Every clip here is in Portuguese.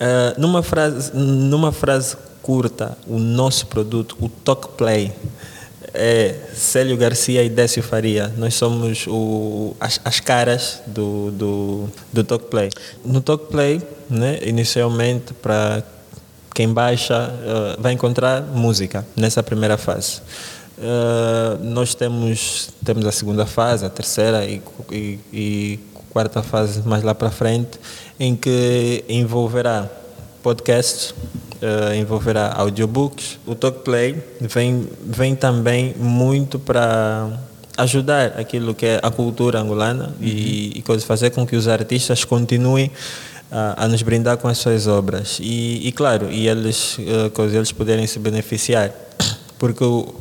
uh, numa, frase, numa frase curta, o nosso produto, o Talk Play, é Célio Garcia e Décio Faria. Nós somos o, as, as caras do, do, do Talk Play. No Talk Play, né, inicialmente, para quem baixa, uh, vai encontrar música nessa primeira fase. Uh, nós temos, temos a segunda fase, a terceira e, e, e quarta fase mais lá para frente, em que envolverá podcasts, uh, envolverá audiobooks. O Talkplay vem, vem também muito para ajudar aquilo que é a cultura angolana uhum. e, e fazer com que os artistas continuem a, a nos brindar com as suas obras e, e claro e eles uh, eles poderem se beneficiar porque o,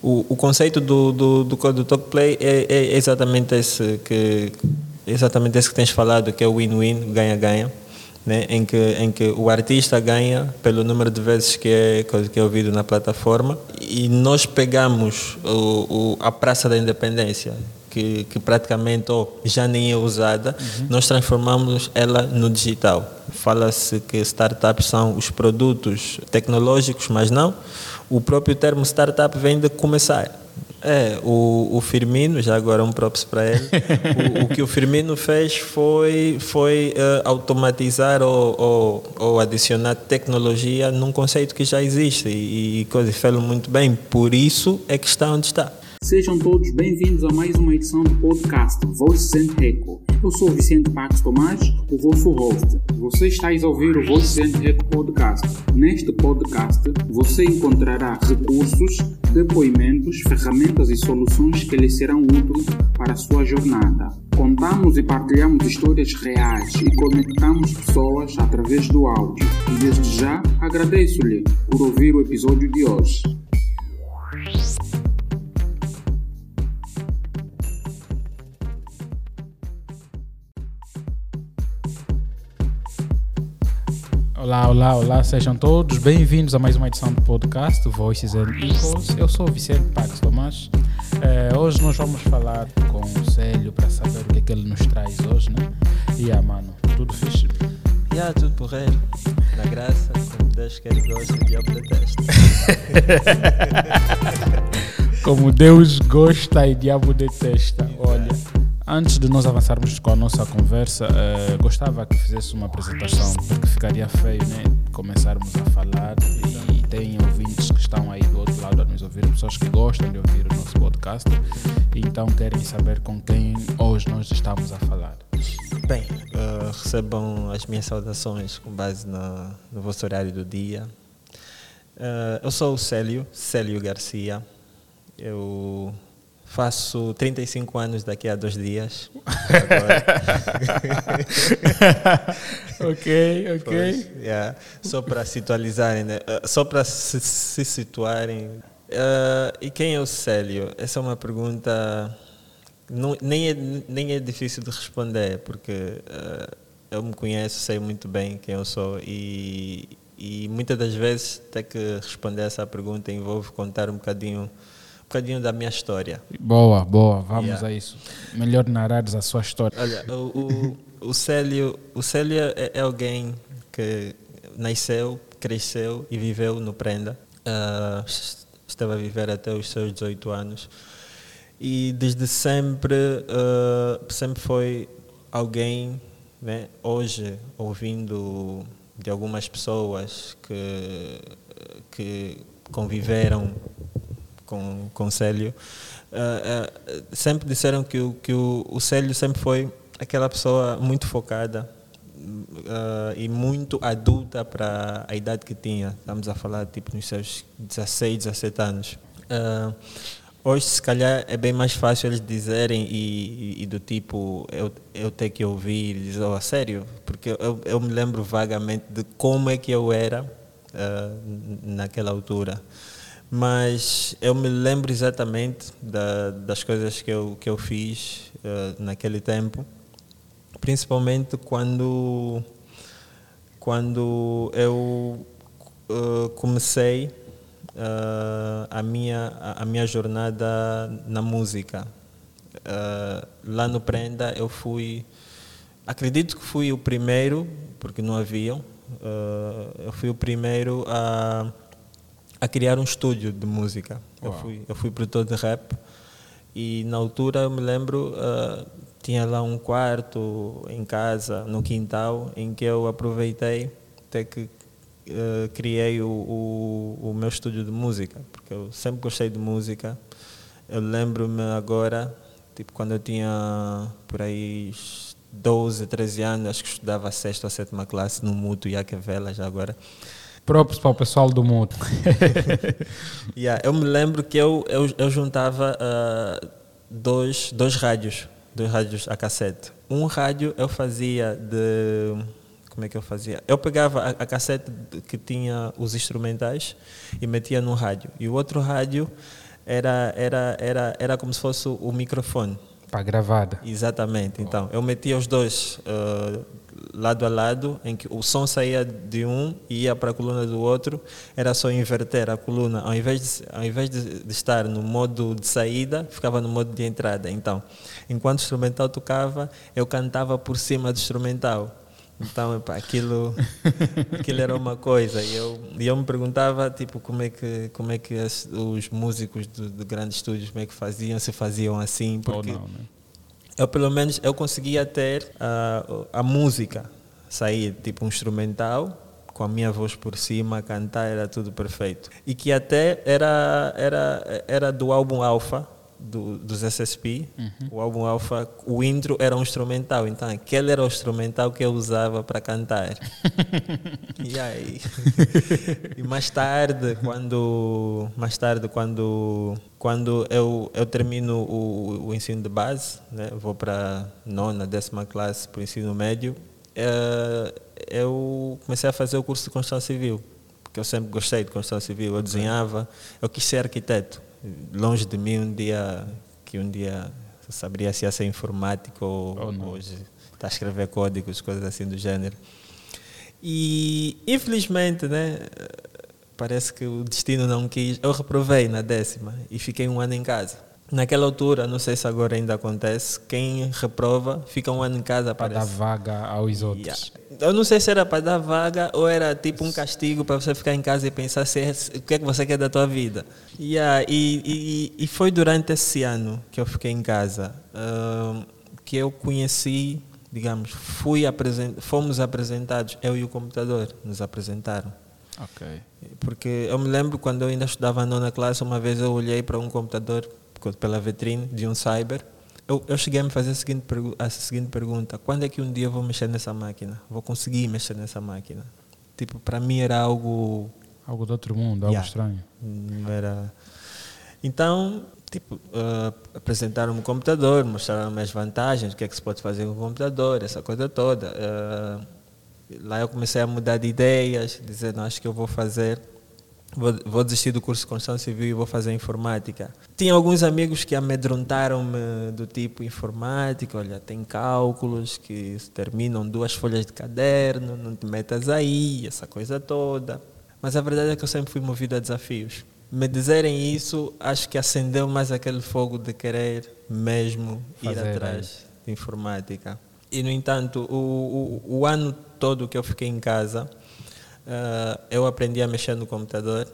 o, o conceito do do, do, do talk play é, é exatamente esse que exatamente esse que tens falado que é o win-win ganha-ganha né, em, que, em que o artista ganha pelo número de vezes que é, que é ouvido na plataforma e nós pegamos o, o a Praça da Independência, que, que praticamente oh, já nem é usada, uhum. nós transformamos ela no digital. Fala-se que startups são os produtos tecnológicos, mas não. O próprio termo startup vem de começar. É, o, o Firmino, já agora um props para ele, o, o, que o Firmino fez foi, foi uh, automatizar ou, ou, ou, adicionar tecnologia num conceito que já existe e, e coisa, fez muito bem, por isso é que está onde está. Sejam todos bem-vindos a mais uma edição do podcast Voices and Echo. Eu sou Vicente Pax Tomás, o vosso host. Você está a ouvir o and Echo podcast. Neste podcast, você encontrará recursos, depoimentos, ferramentas e soluções que lhe serão úteis para a sua jornada. Contamos e partilhamos histórias reais e conectamos pessoas através do áudio. E desde já agradeço-lhe por ouvir o episódio de hoje. Olá, olá, olá, sejam todos bem-vindos a mais uma edição do podcast Voices and Echoes. Eu sou o Vicente Pax Tomás. É, hoje nós vamos falar com o Célio para saber o que é que ele nos traz hoje, né? E ah, mano, tudo fixe? E yeah, tudo porreiro. Na graça, como Deus quer e gosta, o diabo detesta. como Deus gosta e diabo detesta. Antes de nós avançarmos com a nossa conversa, uh, gostava que fizesse uma apresentação, porque ficaria feio né, começarmos a falar e tem ouvintes que estão aí do outro lado a nos ouvir, pessoas que gostam de ouvir o nosso podcast e então querem saber com quem hoje nós estamos a falar. Bem, uh, recebam as minhas saudações com base no, no vosso horário do dia. Uh, eu sou o Célio, Célio Garcia. Eu Faço 35 anos daqui a dois dias. ok, ok. Pois, yeah. Só para situalizarem, né? uh, só para se, se situarem. Uh, e quem é o Célio? Essa é uma pergunta não, nem, é, nem é difícil de responder, porque uh, eu me conheço, sei muito bem quem eu sou e, e muitas das vezes ter que responder essa pergunta envolve contar um bocadinho bocadinho da minha história. Boa, boa, vamos yeah. a isso. Melhor narares a sua história. Olha, o, o, o Célio, o Célio é, é, alguém que nasceu, cresceu e viveu no Prenda. Uh, esteve a viver até os seus 18 anos. E desde sempre, uh, sempre foi alguém, né, hoje, ouvindo de algumas pessoas que, que conviveram com, com Célio, uh, uh, sempre disseram que, o, que o, o Célio sempre foi aquela pessoa muito focada uh, e muito adulta para a idade que tinha. Estamos a falar tipo nos seus 16, 17 anos. Hoje, se calhar, é bem mais fácil eles dizerem e, e, e do tipo, eu, eu ter que ouvir e dizer, oh, sério? Porque eu, eu me lembro vagamente de como é que eu era uh, naquela altura mas eu me lembro exatamente da, das coisas que eu, que eu fiz uh, naquele tempo, principalmente quando, quando eu uh, comecei uh, a, minha, a, minha jornada na música. lá no Prenda eu fui acredito que fui o primeiro, porque não haviam, eu fui o primeiro a, a criar um estúdio de música. Eu fui, eu fui produtor de rap e na altura eu me lembro, uh, tinha lá um quarto em casa, no quintal, em que eu aproveitei até que uh, criei o, o, o meu estúdio de música, porque eu sempre gostei de música. Eu lembro-me agora, tipo, quando eu tinha por aí 12, 13 anos, acho que estudava a sexta ou sétima classe no Mútuo Iaquevela, já agora. Próprios para o pessoal do Mútuo. yeah, eu me lembro que eu, eu, eu juntava uh, dois, dois rádios, dois rádios a cassete. Um rádio eu fazia de como é que eu fazia? Eu pegava a, a cassete que tinha os instrumentais e metia no rádio. E o outro rádio era, era, era, era como se fosse o microfone. Para gravada. Exatamente. Então, eu metia os dois uh, lado a lado, em que o som saía de um e ia para a coluna do outro. Era só inverter a coluna. Ao invés, de, ao invés de, de estar no modo de saída, ficava no modo de entrada. Então, enquanto o instrumental tocava, eu cantava por cima do instrumental. Então, aquilo, aquilo era uma coisa. E eu, e eu me perguntava, tipo, como é que, como é que as, os músicos de, de, grandes estúdios, como é que faziam, se faziam assim, porque... Não, né? Eu, pelo menos, eu conseguia ter uh, a música sair, tipo, um instrumental, com a minha voz por cima, cantar, era tudo perfeito. E que até era, era, era do álbum Alpha, do, dos SSP, uhum. o álbum Alpha, o intro era um instrumental, então aquele era o instrumental que eu usava para cantar. e aí, e mais tarde, quando mais tarde quando quando eu eu termino o, o ensino de base, né, vou para nona, décima classe para o ensino médio, uh, eu comecei a fazer o curso de construção civil, porque eu sempre gostei de construção civil, eu desenhava, eu quis ser arquiteto longe de mim um dia que um dia saberia se ia ser informático ou oh, hoje está a escrever códigos, coisas assim do gênero. E infelizmente, né, parece que o destino não quis. Eu reprovei na décima e fiquei um ano em casa. Naquela altura, não sei se agora ainda acontece, quem reprova fica um ano em casa para dar vaga aos outros. Yeah. Eu não sei se era para dar vaga ou era tipo um castigo para você ficar em casa e pensar se é, o que é que você quer da tua vida. Yeah, e, e, e foi durante esse ano que eu fiquei em casa uh, que eu conheci, digamos, fui apresent, fomos apresentados, eu e o computador nos apresentaram. Ok. Porque eu me lembro quando eu ainda estudava a nona classe, uma vez eu olhei para um computador pela vitrine de um cyber, eu, eu cheguei a me fazer a seguinte, a seguinte pergunta: quando é que um dia eu vou mexer nessa máquina? Vou conseguir mexer nessa máquina? Tipo, para mim era algo. Algo do outro mundo, algo yeah. estranho. Não era. Então, tipo, uh, apresentaram-me o computador, mostraram-me as vantagens, o que é que se pode fazer com o computador, essa coisa toda. Uh, lá eu comecei a mudar de ideias, dizer, não, acho que eu vou fazer Vou, vou, desistir do curso de construção civil e vou fazer informática. Tinha alguns amigos que amedrontaram-me do tipo informática, olha, tem cálculos que terminam duas folhas de caderno, não te metas aí, essa coisa toda. Mas a verdade é que eu sempre fui movido a desafios. Me dizerem isso, acho que acendeu mais aquele fogo de querer mesmo fazer, ir atrás de informática. E, no entanto, o, o, o ano todo que eu fiquei em casa, uh, eu aprendi a mexer no computador.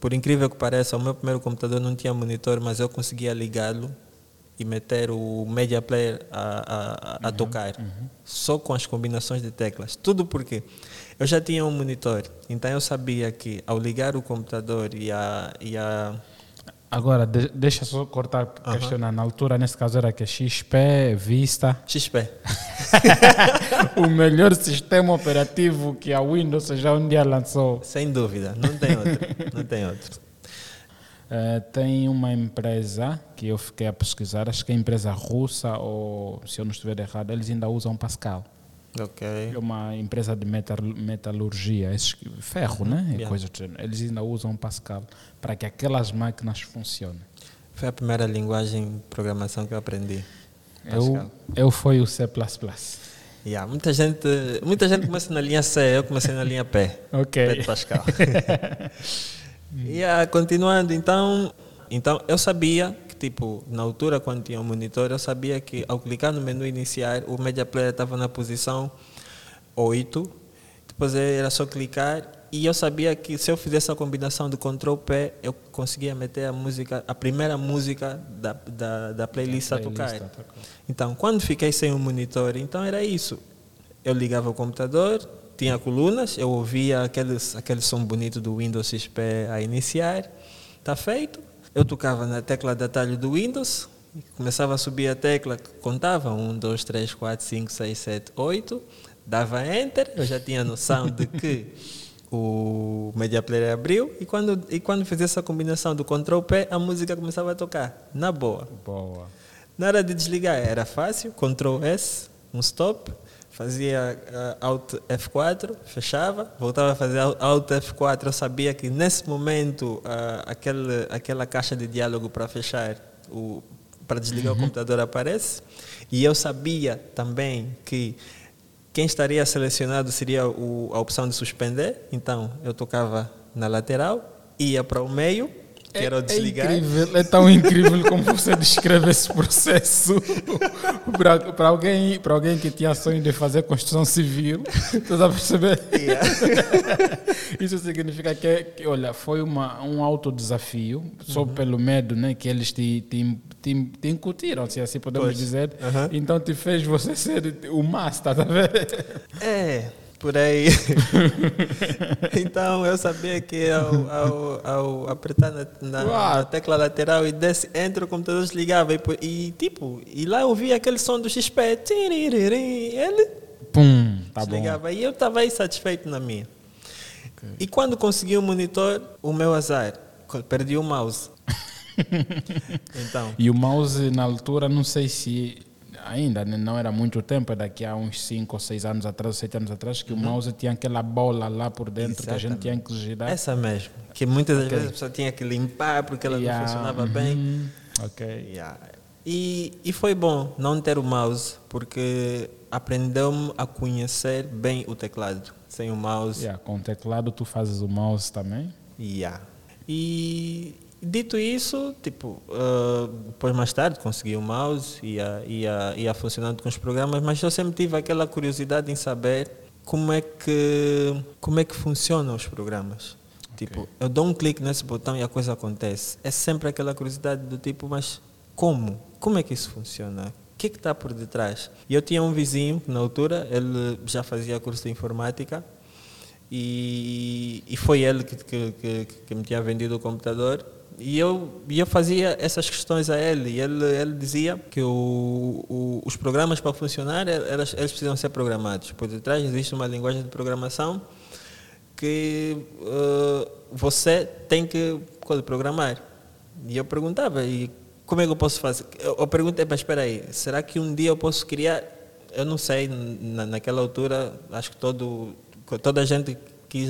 Por incrível que pareça, o meu primeiro computador não tinha monitor, mas eu conseguia ligá-lo e meter o media player a, a, a uhum, tocar, uhum. só com as combinações de teclas. Tudo porque eu já tinha um monitor, então eu sabia que ao ligar o computador e a, e a Agora, de, deixa só cortar, uhum. questionar. Na altura, nesse caso, era que XP, Vista. XP. o melhor sistema operativo que a Windows já um dia lançou. Sem dúvida, não tem outro. não tem outro. Uh, tem uma empresa que eu fiquei a pesquisar, acho que é empresa russa, ou se eu não estiver errado, eles ainda usam Pascal. Okay. É uma empresa de metal, metalurgia, ferro, né? Yeah. Coisa Eles ainda usam Pascal para que aquelas máquinas funcionem. Foi a primeira linguagem de programação que eu aprendi. Eu, eu fui o C++. Yeah, muita gente, muita gente começa na linha C, eu comecei na linha P. Ok. P de Pascal. yeah, continuando, então, então eu sabia tipo, na altura, quando tinha o monitor, eu sabia que ao clicar no menu iniciar, o Media Player estava na posição 8, depois era só clicar e eu sabia que se eu fizesse a combinação do Ctrl P, eu conseguia meter a música, a primeira música da, da, da playlist, Da a tocar. playlist a tocar. Então, quando fiquei sem o monitor, então era isso. Eu ligava o computador, tinha colunas, eu ouvia aquele, aquele som bonito do Windows XP a iniciar, está feito. Eu tocava na tecla de atalho do Windows, começava a subir a tecla, contava 1, 2, 3, 4, 5, 6, 7, 8, dava Enter, eu já tinha noção de que o Media Player abriu e quando, e quando fizia essa combinação do Ctrl P, a música começava a tocar, na boa. Boa. Na hora de desligar era fácil, Ctrl S, um stop, fazia ah, Alt F4, fechava, voltava a fazer Al- Alt F4. Eu sabia que nesse momento ah, aquele, aquela caixa de diálogo para fechar, para desligar o computador aparece. E eu sabia também que quem estaria selecionado seria o, a opção de suspender. Então eu tocava na lateral, ia para o meio, que era o desligar. É incrível, é tão incrível como você descreve esse processo para alguém, alguém que tinha sonho de fazer construção civil. Estás a perceber? Yeah. Isso significa que, é- que, olha, foi uma, um alto desafio, só pelo medo né, que eles te, te, te, te incutiram, se assim podemos Pois. dizer. Aham. Então te fez você ser o master, tá vendo? É, por aí. então eu sabia que ao, ao, ao apertar na, na- na tecla lateral e desce, entra o computador desligava e, e tipo, e lá eu ouvia aquele som do XP. Ele Pum, tá bom. desligava e eu estava aí satisfeito na minha. E quando consegui o monitor, o meu azar, perdi o mouse. então, E o mouse, na altura, não sei se ainda né, não era muito tempo, é daqui a uns 5 ou 6 anos atrás, 7 anos atrás, que o mouse tinha aquela bola lá por dentro que a gente tinha que girar. essa mesmo. Que muitas das vezes a pessoa tinha que limpar porque ela Yeah, não funcionava uhum, bem. Ok. Yeah. E, e foi bom não ter o mouse, porque aprendeu-me a conhecer bem o teclado. Sem o mouse. Yeah, com o teclado tu fazes o mouse também. Yeah. E dito isso, tipo, ah, depois mais tarde consegui o mouse, ia, ia, ia funcionando com os programas, mas eu sempre tive aquela curiosidade em saber como é que, como é que funcionam os programas. Tipo, eu dou um clique nesse botão e a coisa acontece. É sempre aquela curiosidade do tipo, mas como? Como é que isso funciona? O que é que está por detrás? E eu tinha um vizinho, na altura, ele já fazia curso de informática e, e foi ele que, que, que, que me tinha vendido o computador. E eu, e eu fazia essas questões a ele. E ele, ele dizia que o, o, os programas para funcionar, elas, eles precisam ser programados. Por detrás existe uma linguagem de programação que eh, você tem que programar. E eu perguntava, e como é que eu posso fazer? Eu, eu perguntei, mas espera aí, será que um dia eu posso criar? Eu não sei, na, naquela altura, acho que todo, toda a gente que,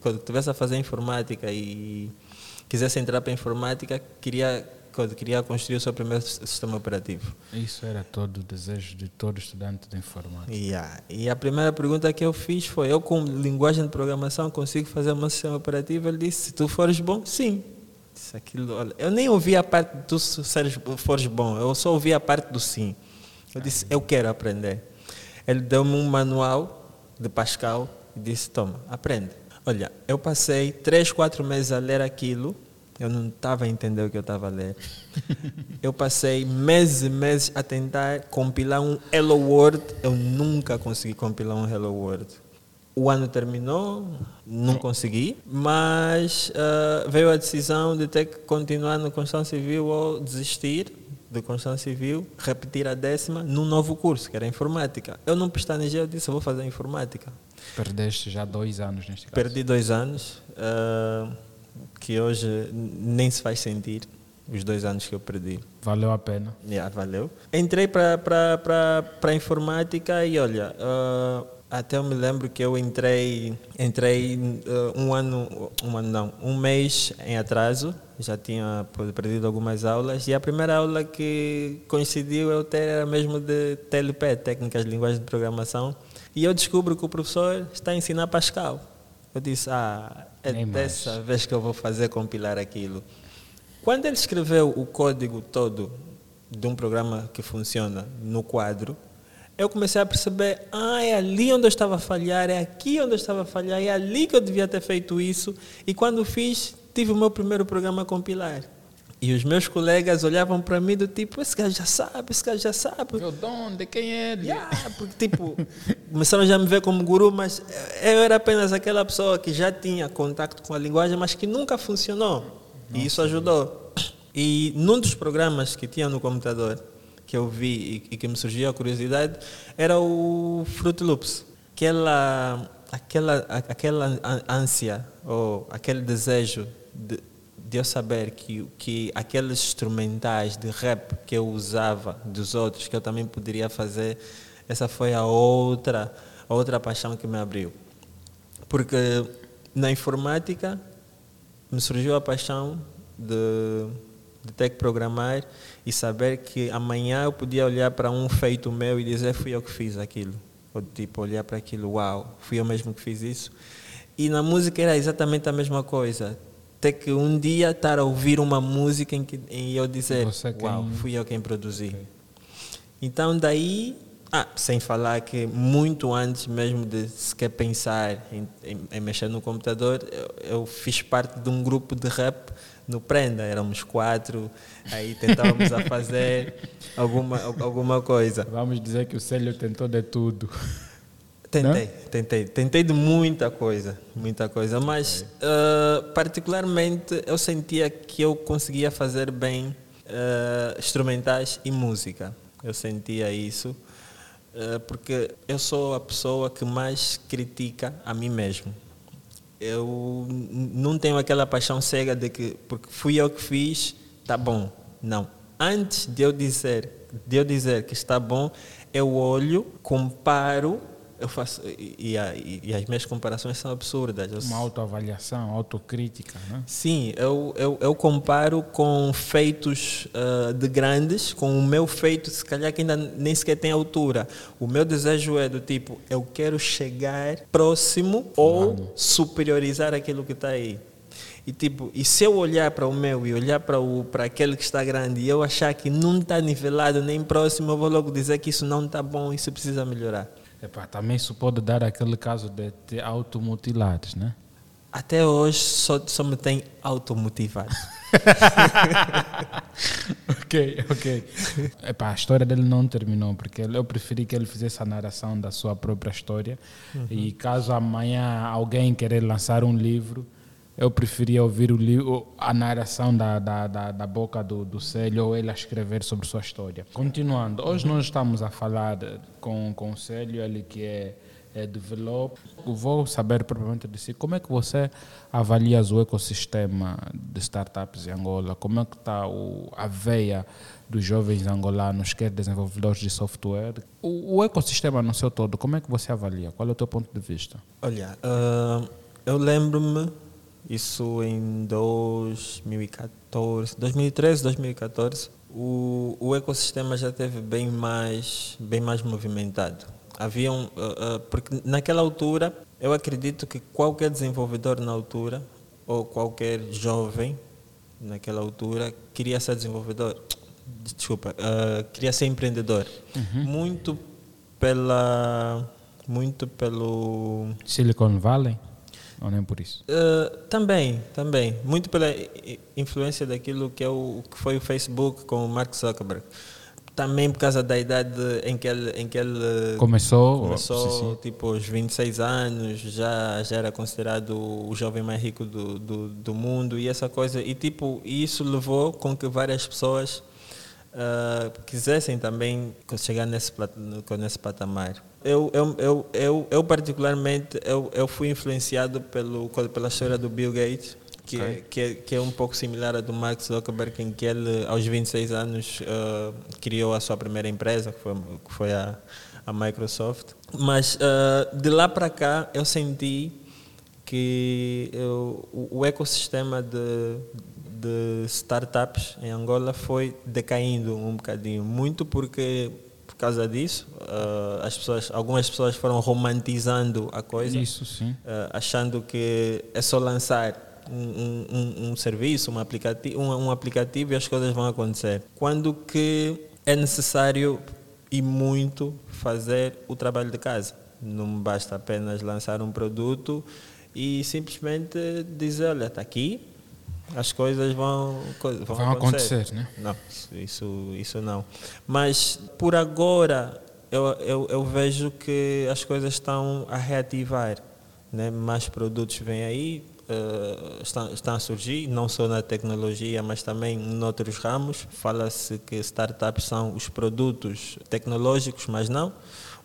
quando tivesse a fazer informática e quisesse entrar para a informática, queria, queria construir o seu primeiro sistema operativo. Isso era todo o desejo de todo estudante de informática. Yeah. E a primeira pergunta que eu fiz foi: eu, com linguagem de programação, consigo fazer um sistema operativo? Ele disse: se tu fores bom, sim. Disse aquilo, olha, eu nem ouvi a parte do se fores bom, eu só ouvi a parte do sim. Eu disse: eu quero aprender. Ele deu-me um manual de Pascal e disse: toma, aprende. Olha, eu passei três, quatro meses a ler aquilo. Eu não estava a entender o que eu estava a ler. Eu passei meses e meses a tentar compilar um Hello World. Eu nunca consegui compilar um Hello World. O ano terminou, não consegui, mas ah, veio a decisão de ter que continuar no Construção Civil ou desistir de Construção Civil, repetir a décima num novo curso, que era Informática. Eu não pestanejei, eu disse, eu vou fazer Informática. Perdeste já dois anos neste caso. Perdi dois anos, ah, que hoje nem se faz sentir, os dois anos que eu perdi. Valeu a pena. Yeah, valeu. Entrei para a informática e olha, ah, até eu me lembro que eu entrei, entrei ah, um ano, um ano não, um mês em atraso, já tinha perdido algumas aulas e a primeira aula que coincidiu eu ter era mesmo de TLP, Técnicas de Linguagem de Programação, e eu descubro que o professor está a ensinar Pascal. Eu disse, ah, é Nem mais. dessa vez que eu vou fazer compilar aquilo. Quando ele escreveu o código todo de um programa que funciona no quadro, eu comecei a perceber, ah, é ali onde eu estava a falhar, é aqui onde eu estava a falhar, é ali que eu devia ter feito isso. E quando fiz, tive o meu primeiro programa a compilar. E os meus colegas olhavam para mim do tipo, esse gajo já sabe, esse gajo já sabe. Meu dono, de quem é ele? Yeah, porque tipo, começaram já a me ver como guru, mas eu era apenas aquela pessoa que já tinha contato com a linguagem, mas que nunca funcionou. Nossa. E isso ajudou. E num dos programas que tinha no computador, que eu vi e, que me surgiu a curiosidade, era o Fruit Loops. Aquela, aquela, aquela ânsia, ou aquele desejo de de eu saber que, que aqueles instrumentais de rap que eu usava dos outros, que eu também poderia fazer, essa foi a outra, a outra paixão que me abriu. Porque na informática me surgiu a paixão de, de ter que programar e saber que amanhã eu podia olhar para um feito meu e dizer fui eu que fiz aquilo. Ou tipo, olhar para aquilo, uau, fui eu mesmo que fiz isso. E na música era exatamente a mesma coisa ter que um dia estar a ouvir uma música em que eu dizer, uau, fui eu quem produzi. Okay. Então daí, ah, sem falar que muito antes mesmo de sequer pensar em, em, em mexer no computador, eu, eu, fiz parte de um grupo de rap no Prenda, éramos quatro, aí tentávamos a fazer alguma, alguma coisa. Vamos dizer que o Célio tentou de tudo. Tentei, Não? tentei. Tentei de muita coisa, muita coisa. Mas, uh, particularmente, eu sentia que eu conseguia fazer bem uh, instrumentais e música. Eu sentia isso, uh, porque eu sou a pessoa que mais critica a mim mesmo. Eu não tenho aquela paixão cega de que, porque fui eu que fiz, tá bom. Não. Antes de eu dizer, de eu dizer que está bom, eu olho, comparo eu faço e, e, e, as minhas comparações são absurdas. Eu, Uma autoavaliação, autocrítica, né? Sim, eu, eu, eu comparo com feitos uh, de grandes, com o meu feito, se calhar que ainda nem sequer tem altura. O meu desejo é do tipo, eu quero chegar próximo ou superiorizar aquilo que está aí. E tipo, e se eu olhar para o meu e olhar para o para aquele que está grande e eu achar que não está nivelado nem próximo, eu vou logo dizer que isso não está bom, isso precisa melhorar. Epá, também isso pode dar aquele caso de te automutilares, né? Até hoje só, só me tem automotivado. ok, ok. Epá, a história dele não terminou, porque eu preferi que ele fizesse a narração da sua própria história. Uhum. E caso amanhã alguém querer lançar um livro, eu preferia ouvir o a narração da, da, da, da, boca do, do Célio ou ele a escrever sobre sua história. Continuando, hoje nós estamos a falar com, com o Célio, ele que é, é develop. Vou saber propriamente de si, como é que você avalia o ecossistema de startups em Angola? Como é que está o, a veia dos jovens angolanos, quer desenvolvedores de software? O, o ecossistema no seu todo, como é que você avalia? Qual é o teu ponto de vista? Olha, uh, eu lembro-me isso em 2014, 2013, 2014, o, o ecossistema já teve bem mais, bem mais movimentado. Haviam, uh, uh, porque naquela altura, eu acredito que qualquer desenvolvedor na altura, ou qualquer jovem naquela altura, queria ser desenvolvedor. Desculpa, uh, queria ser empreendedor. Uhum. Muito pela. Muito pelo. Silicon Valley? Ou nem por isso? Uh, também, também. Muito pela influência daquilo que, é o, que foi o Facebook com o Mark Zuckerberg. Também por causa da idade em que ele, em que ele começou, começou sim, sim. tipo aos 26 anos, já, já era considerado o jovem mais rico do, do, do mundo e essa coisa. E tipo, isso levou com que várias pessoas uh, quisessem também chegar nesse, nesse patamar eu, eu, eu, eu, eu particularmente, eu, eu fui influenciado pelo, pela história do Bill Gates, que, okay. que, é, que é um pouco similar à do Mark Zuckerberg, em que ele, aos 26 anos, uh, criou a sua primeira empresa, que foi, que foi a, a Microsoft. Mas uh, de lá para cá, eu senti que eu, o, o ecossistema de, de startups em Angola foi decaindo um bocadinho, muito porque por causa disso. Uh, as pessoas, algumas pessoas foram romantizando a coisa. Isso. Uh, achando que é só lançar um, um, um serviço, um aplicativo, um, um aplicativo e as coisas vão acontecer. Quando que é necessário e muito fazer o trabalho de casa. Não basta apenas lançar um produto e simplesmente dizer, olha, está aqui, as coisas vão, vão, vão acontecer. acontecer. né? Não, isso, isso não. Mas por agora eu, eu, eu vejo que as coisas estão a reativar. Né? Mais produtos vêm aí, uh, estão, estão a surgir, não só na tecnologia, mas também em outros ramos. Fala-se que startups são os produtos tecnológicos, mas não.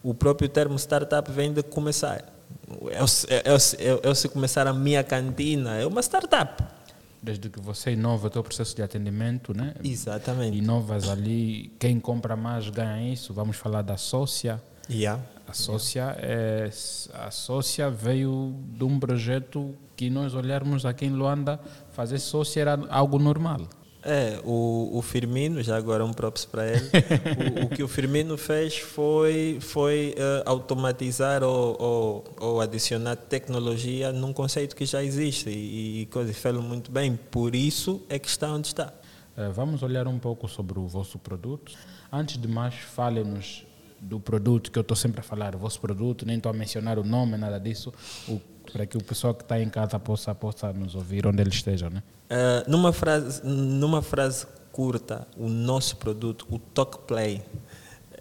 O próprio termo startup vem de começar. Eu, eu, eu, eu se começar a minha cantina, é uma startup desde que você inova o teu processo de atendimento, né? Exatamente. Inovas ali, quem compra mais ganha isso. Vamos falar da sócia. Yeah. A sócia, yeah. é, a sócia veio de um projeto que nós olharmos aqui em Luanda, fazer sócia era algo normal. É, o, o Firmino, já agora um props para ele, o, o, que o Firmino fez foi, foi uh, automatizar ou, ou, ou, adicionar tecnologia num conceito que já existe e, e coisa, fez muito bem, por isso é que está onde está. Uh, vamos olhar um pouco sobre o vosso produto. Antes de mais, fale-nos do produto que eu estou sempre a falar, o vosso produto, nem estou a mencionar o nome, nada disso, o para que o pessoal que está em casa possa, possa nos ouvir onde ele esteja, né? Uh, numa, frase, numa frase curta, o nosso produto, o Talk Play,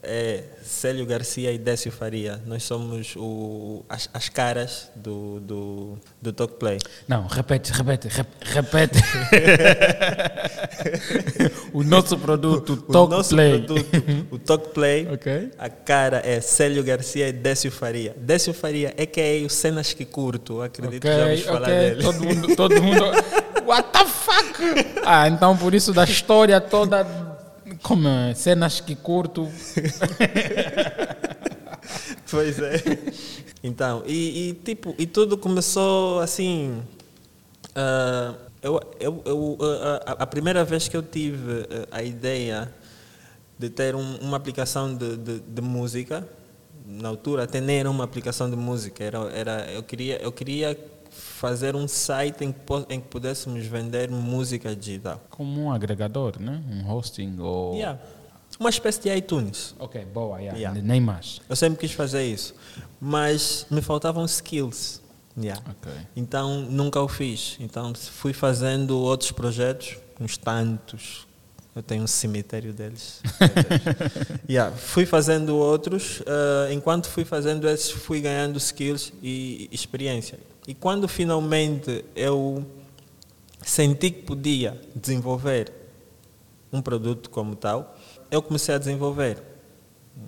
é Célio Garcia e Décio Faria. Nós somos o, as, as caras do, do, do Talk Play. Não, repete, repete, repete. o nosso produto, o Talk o nosso Play. Produto, o Talk Play, okay. a cara é Célio Garcia e Décio Faria. Décio Faria é que é o Cenas que curto, acredito okay, que já vamos okay. falar dele. Todo mundo, todo mundo, what the fuck? Ah, então por isso da história toda como é? cenas que curto. pois é. Então, e, e, tipo, e tudo começou assim. Uh, eu, eu, eu, a, a, primeira vez que eu tive a ideia de ter um, uma aplicação de, de, de, música, na altura até nem era uma aplicação de música, era, era, eu, queria, eu queria fazer um site em que, em que pudéssemos vender música digital. Como um agregador, né? Um hosting ou... Yeah. Uma espécie de iTunes. Ok, boa, yeah. Yeah. nem mais. Eu sempre quis fazer isso, mas me faltavam skills. Yeah. Okay. Então nunca o fiz. Então fui fazendo outros projetos, uns tantos. Eu tenho um cemitério deles. yeah. Fui fazendo outros. Uh, enquanto fui fazendo esses, fui ganhando skills e experiência. E quando finalmente eu senti que podia desenvolver um produto como tal, eu comecei a desenvolver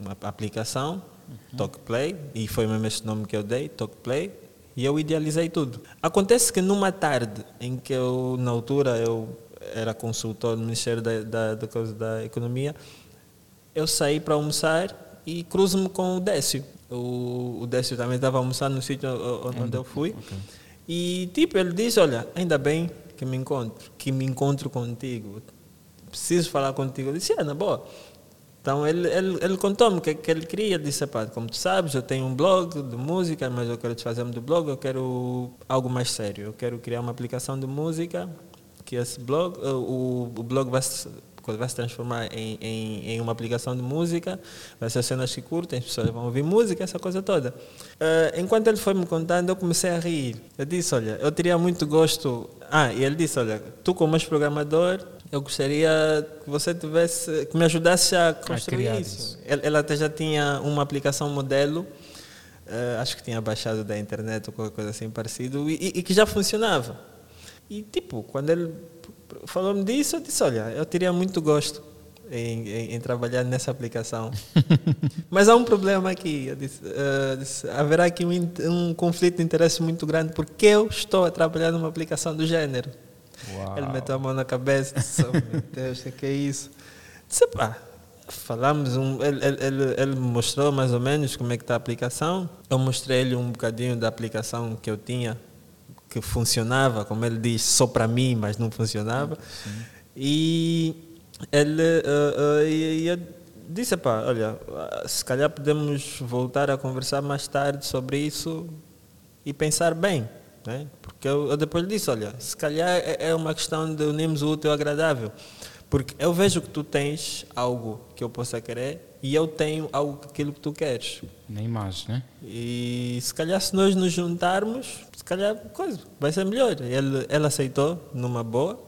uma aplicação, uhum. TalkPlay, e foi mesmo esse nome que eu dei, TalkPlay, e eu idealizei tudo. Acontece que numa tarde em que eu, na altura, eu era consultor do Ministério da, da, da, da Economia, eu saí para almoçar e cruzo-me com o Décio. O, o Décio também estava almoçando no sítio onde eu fui. Okay. E tipo, ele disse, olha, ainda bem que me encontro, que me encontro contigo. Preciso falar contigo. Eu disse, é, na boa. Então ele, ele, ele contou-me que, que ele queria, disse, pá, como tu sabes, eu tenho um blog de música, mas eu quero desfazer do blog, eu quero algo mais sério. Eu quero criar uma aplicação de música, que esse blog, o, o blog vai vai se transformar em, em, em, uma aplicação de música, vai ser cenas que curtem, as pessoas vão ouvir música, essa coisa toda. Uh, enquanto ele foi me contando, eu comecei a rir. Eu disse, olha, eu teria muito gosto... Ah, e ele disse, olha, tu como és programador, eu gostaria que você tivesse, que me ajudasse a construir a isso. isso. Ele, até já tinha uma aplicação modelo, uh, acho que tinha baixado da internet ou qualquer coisa assim parecido, e, e que já funcionava. E tipo, quando ele falou-me disso, eu disse, olha, eu teria muito gosto em, em, em trabalhar nessa aplicação. Mas há um problema aqui. Eu disse, uh, disse, haverá aqui um, um, conflito de interesse muito grande porque eu estou a trabalhar numa aplicação do gênero. Uau. Ele meteu a mão na cabeça e disse, oh, meu Deus, o que é isso? Disse, pá, falamos, um, ele, ele, ele mostrou mais ou menos como é que está a aplicação. Eu mostrei-lhe um bocadinho da aplicação que eu tinha que funcionava, como ele diz, só para mim, mas não funcionava. Sim. E ele uh, uh, e, e disse, pá, olha, se calhar podemos voltar a conversar mais tarde sobre isso e pensar bem. Né? Porque eu, eu depois disse, olha, se calhar é, é uma questão de unirmos o útil ao agradável. Porque eu vejo que tu tens algo que eu possa querer e eu tenho algo aquilo que tu queres. Nem mais, né? E se calhar se nós nos juntarmos, se calhar coisa, vai ser melhor. Ele, ele aceitou numa boa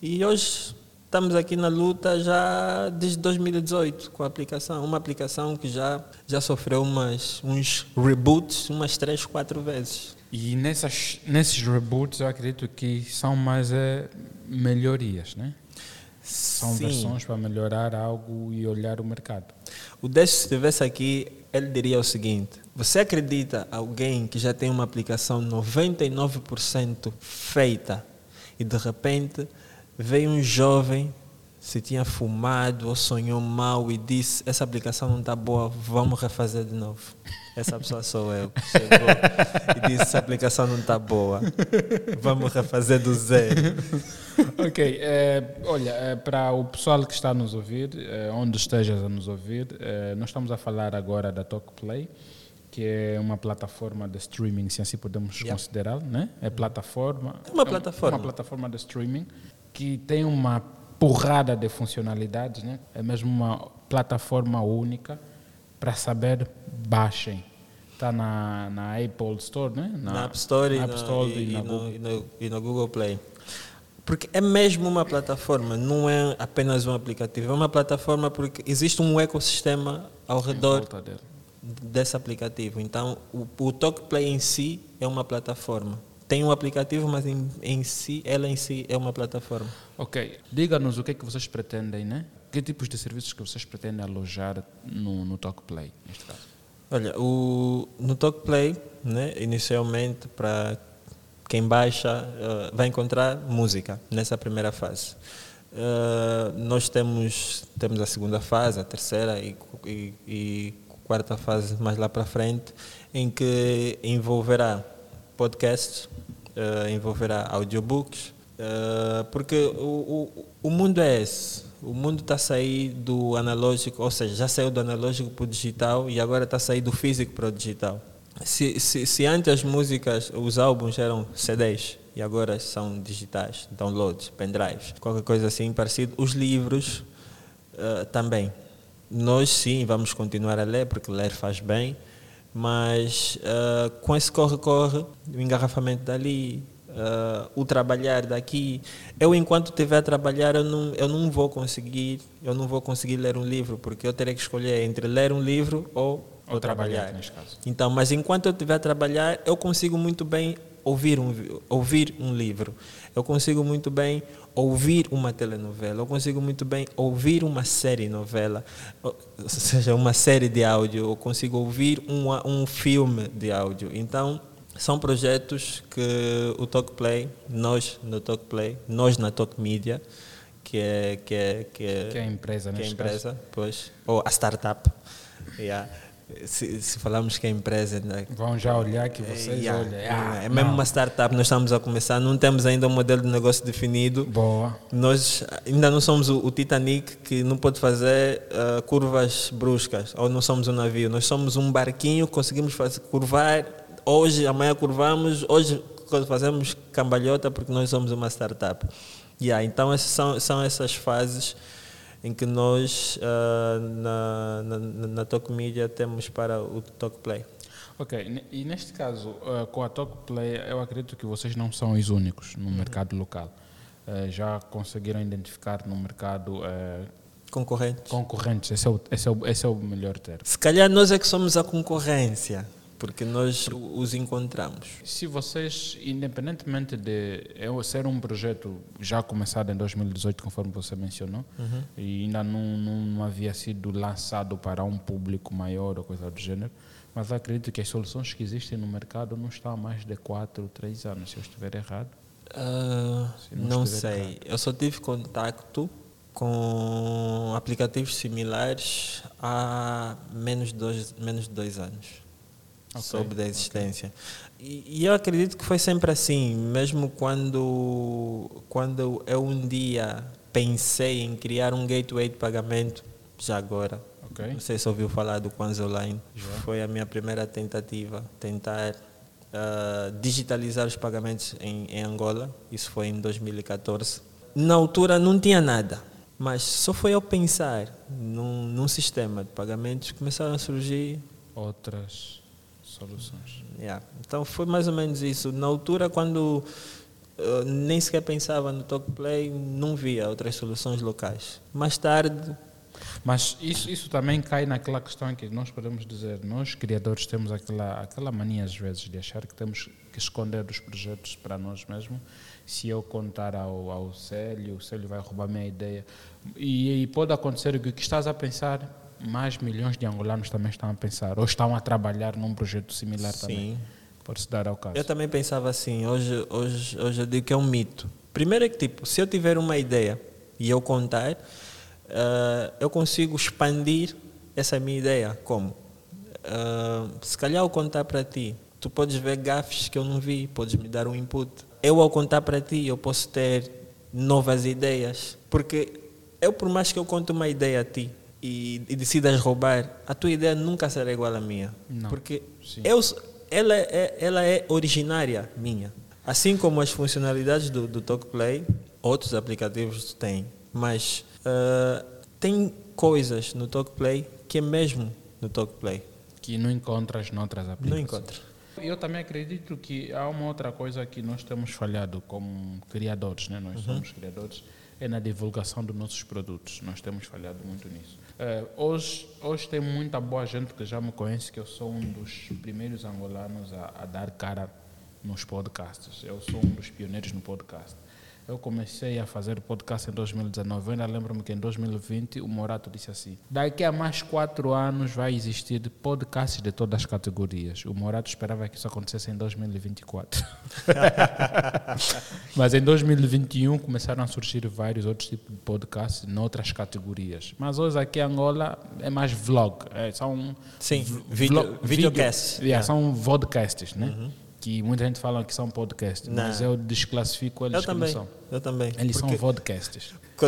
e hoje estamos aqui na luta já desde 2018 com a aplicação. Uma aplicação que já, já sofreu umas, uns reboots umas três, quatro vezes. E nessas, nesses reboots eu acredito que são mais é, melhorias, né? São Sim. versões para melhorar algo e olhar o mercado. O Décio, se estivesse aqui, ele diria o seguinte: Você acredita alguém que já tem uma aplicação 99% feita e de repente veio um jovem, se tinha fumado ou sonhou mal e disse: Essa aplicação não está boa, vamos refazer de novo. Essa pessoa sou eu. que Chegou e disse: Essa aplicação não está boa, vamos refazer do zero. ok, eh, olha, eh, para o pessoal que está a nos ouvir, eh, onde estejas a nos ouvir, nós estamos a falar agora da TalkPlay, que é uma plataforma de streaming, se assim podemos Yeah. considerar, né? É plataforma. É uma é plataforma. uma plataforma de streaming que tem uma porrada de funcionalidades, né? É mesmo uma plataforma única para saber baixem. Está na, na Apple Store, né? na App Store, na e, App no- Store e- na no, e no- e no Google Play. Porque é mesmo uma plataforma, não é apenas um aplicativo. É uma plataforma porque existe um ecossistema ao redor desse aplicativo. Então, o, o TalkPlay em si é uma plataforma. Tem um aplicativo, mas em, em si, ela em si é uma plataforma. Ok, diga-nos o que é que vocês pretendem, né? Que tipos de serviços que vocês pretendem alojar no, no TalkPlay, neste caso? Olha, o, no TalkPlay, né, inicialmente, para quem baixa, eh, vai encontrar música nessa primeira fase. Eh, nós temos, temos a segunda fase, a terceira e, e, e quarta fase mais lá para frente, em que envolverá podcasts, eh, envolverá audiobooks, eh, porque o, o, o mundo é esse. O mundo está a sair do analógico, ou seja, já saiu do analógico para o digital e agora está a sair do físico para o digital. Se, se, se antes as músicas, os álbuns eram CDs e agora são digitais, downloads, pendrives, qualquer coisa assim parecido, os livros eh, também. Nós sim vamos continuar a ler, porque ler faz bem, mas eh, com esse corre-corre, o engarrafamento dali, eh, o trabalhar daqui, eu enquanto estiver a trabalhar, eu não, eu não vou conseguir, eu não vou conseguir ler um livro, porque eu terei que escolher entre ler um livro ou, Ou trabalhar, neste caso. Então, mas enquanto eu estiver a trabalhar, eu consigo muito bem ouvir um, vi- ouvir um livro. Eu consigo muito bem ouvir uma telenovela. Eu consigo muito bem ouvir uma série novela, ou seja, uma série de áudio. Eu consigo ouvir um, um filme de áudio. Então, são projetos que o TalkPlay, nós no TalkPlay, nós na Talk Media, que é, que é, que é, Que é a empresa, que é a empresa, pois, ou a startup. Yeah. Se, se falarmos que é empresa, né? Vão já olhar que vocês Yeah, olham. é, Ah, é mesmo não. uma startup, nós estamos a começar, não temos ainda um modelo de negócio definido. Boa. Nós ainda não somos o, o Titanic que não pode fazer ah, curvas bruscas, ou não somos um navio, nós somos um barquinho conseguimos fazer, curvar, hoje, amanhã curvamos, hoje fazemos cambalhota porque nós somos uma startup. Yeah, então essas são, são essas fases em que nós ah, na, na, na Talk Media temos para o Talk Play. Ok, e neste caso, eh, com a TalkPlay, eu acredito que vocês não são os únicos no mercado local. Eh, já conseguiram identificar no mercado Concorrentes. concorrentes, esse é, o, esse, é o, esse é o melhor termo. Se calhar nós é que somos a concorrência, porque nós os encontramos. Se vocês, independentemente de eu ser um projeto já começado em 2018, conforme você mencionou, e ainda não, não, não havia sido lançado para um público maior ou coisa do gênero, mas acredito que as soluções que existem no mercado não estão há mais de 4 ou 3 anos, se eu estiver errado. Ah, Se não não sei. Eu só tive contacto com aplicativos similares há menos de dois, menos de dois anos. Ok, Soube da existência. E, e eu acredito que foi sempre assim, mesmo quando, quando eu um dia pensei em criar um gateway de pagamento, já agora. Ok. Não sei se ouviu falar do Kwanza Online. Foi a minha primeira tentativa, tentar uh, digitalizar os pagamentos em, em Angola. Isso foi em 2014. Na altura não tinha nada, mas só foi eu pensar num, num sistema de pagamentos que começaram a surgir outras soluções. Yeah. Então foi mais ou menos isso. Na altura, quando uh, nem sequer pensava no Talkplay, não via outras soluções locais. Mais tarde. Mas isso, isso também cai naquela questão que nós podemos dizer, nós criadores temos aquela, aquela mania às vezes de achar que temos que esconder os projetos para nós mesmos. Se eu contar ao, ao Célio, o Célio vai roubar minha ideia. E, e pode acontecer que o que estás a pensar mais milhões de angolanos também estão a pensar ou estão a trabalhar num projeto similar Sim. também. Pode se dar ao caso. Eu também pensava assim, hoje, hoje, hoje eu digo que é um mito. Primeiro é que, tipo, se eu tiver uma ideia e eu contar, uh, eu consigo expandir essa minha ideia. Como? Uh, se calhar eu contar para ti, tu podes ver gafes que eu não vi, podes me dar um input. Eu, ao contar para ti, eu posso ter novas ideias. Porque eu, por mais que eu conte uma ideia a ti, e, e decidas roubar, a tua ideia nunca será igual à minha. Não. Porque eu, ela, é, ela é originária minha. Assim como as funcionalidades do, do TalkPlay, outros aplicativos têm. Mas uh, tem coisas no TalkPlay que é mesmo no TalkPlay. Que não encontras noutras aplicações. Não encontra. Eu também acredito que há uma outra coisa que nós temos falhado como criadores, né? nós Uhum. somos criadores, é na divulgação dos nossos produtos. Nós temos falhado muito nisso. Eh, hoje, hoje tem muita boa gente que já me conhece que eu sou um dos primeiros angolanos a, a dar cara nos podcasts. Eu sou um dos pioneiros no podcast. Eu comecei a fazer podcast em 2019. Eu ainda lembro-me que em 2020 o Morato disse assim: daqui a mais quatro anos vai existir podcasts de todas as categorias. O Morato esperava que isso acontecesse em 2024. Mas em 2021 começaram a surgir vários outros tipos de podcasts noutras categorias. Mas hoje aqui em Angola é mais vlog. É, são Sim, v- vídeo- vlog- videocasts. vídeo- yeah, São vodcasts, né? Que muita gente fala que são podcasts, mas Não. eu desclassifico eles Eu também. são. Eu também. Eles Porque são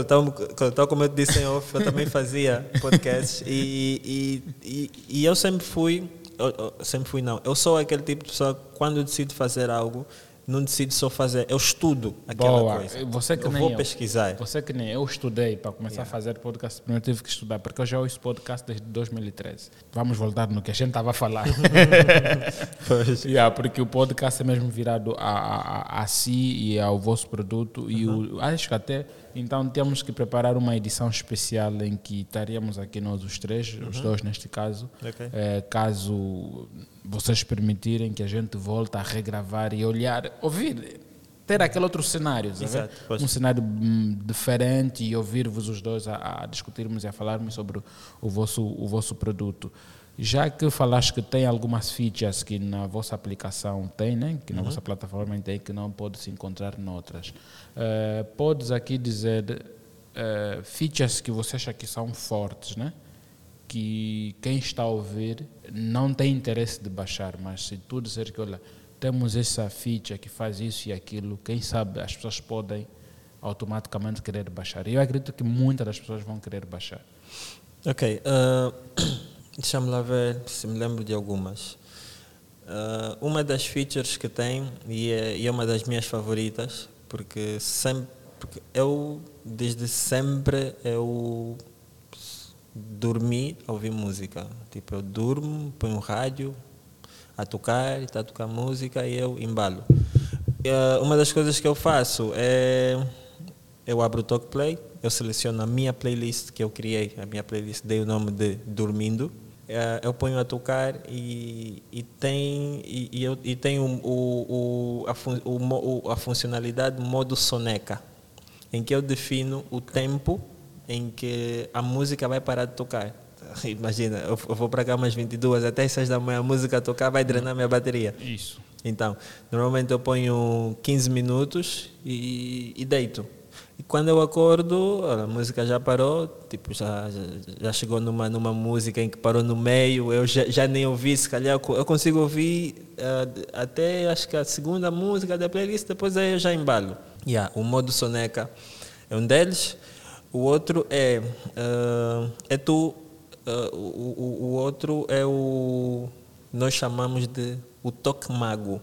estava- quando estava, como eu disse em off, eu também fazia podcasts e, e, e, e eu sempre fui, eu, eu sempre fui não, eu sou aquele tipo de pessoa que quando eu decido fazer algo, não decido só fazer, eu estudo aquela Boa. coisa. Você que eu nem vou eu. pesquisar. Você que nem eu estudei para começar a fazer podcast, primeiro tive que estudar, porque eu já ouço podcast desde 2013. Vamos voltar no que a gente estava a falar. Pois. Yeah, porque o podcast é mesmo virado a, a, a si e ao vosso produto. E o, acho que até então temos que preparar uma edição especial em que estaríamos aqui nós os três, os dois neste caso. Ok. Eh, caso vocês permitirem que a gente volte a regravar e olhar, ouvir, ter aquele outro cenário, Exato, um cenário hum, diferente e ouvir-vos os dois a, a discutirmos e a falarmos sobre o vosso, o vosso produto. Já que falaste que tem algumas features que na vossa aplicação tem, né? que na vossa plataforma tem, que não pode se encontrar noutras, eh, podes aqui dizer eh, features que você acha que são fortes, né? que quem está a ouvir não tem interesse de baixar, mas se tu disser que, olha, temos essa feature que faz isso e aquilo, quem sabe as pessoas podem automaticamente querer baixar. E eu acredito que muitas das pessoas vão querer baixar. Ok, ah, deixa-me lá ver se me lembro de algumas. Ah, uma das features que tem, e é, e é uma das minhas favoritas, porque sempre, porque eu, desde sempre, eu dormi a ouvir música. Tipo, eu durmo, ponho rádio a tocar, está a tocar música e eu embalo. Eh, uma das coisas que eu faço é eu abro o Talk Play, eu seleciono a minha playlist que eu criei, a minha playlist dei o nome de Dormindo. Eh, eu ponho a tocar e, e tem e, e eu, e tem o, o, o, a, fun, o, a funcionalidade modo soneca, em que eu defino o tempo em que a música vai parar de tocar. Imagina, eu eu vou para cá umas 22, até as 6 da manhã a música a tocar vai drenar minha bateria. Isso. Então, normalmente eu ponho 15 minutos e, e deito. E quando eu acordo, a música já parou, tipo, já, já, chegou numa, numa música em que parou no meio, eu já, já nem ouvi, se calhar eu co- eu consigo ouvir de- até acho que a segunda música da playlist, depois aí eu já embalo. Yeah, o modo soneca é um deles. O outro é, ah, é tu, ah, o, o, o outro é o, nós chamamos de o toque mago.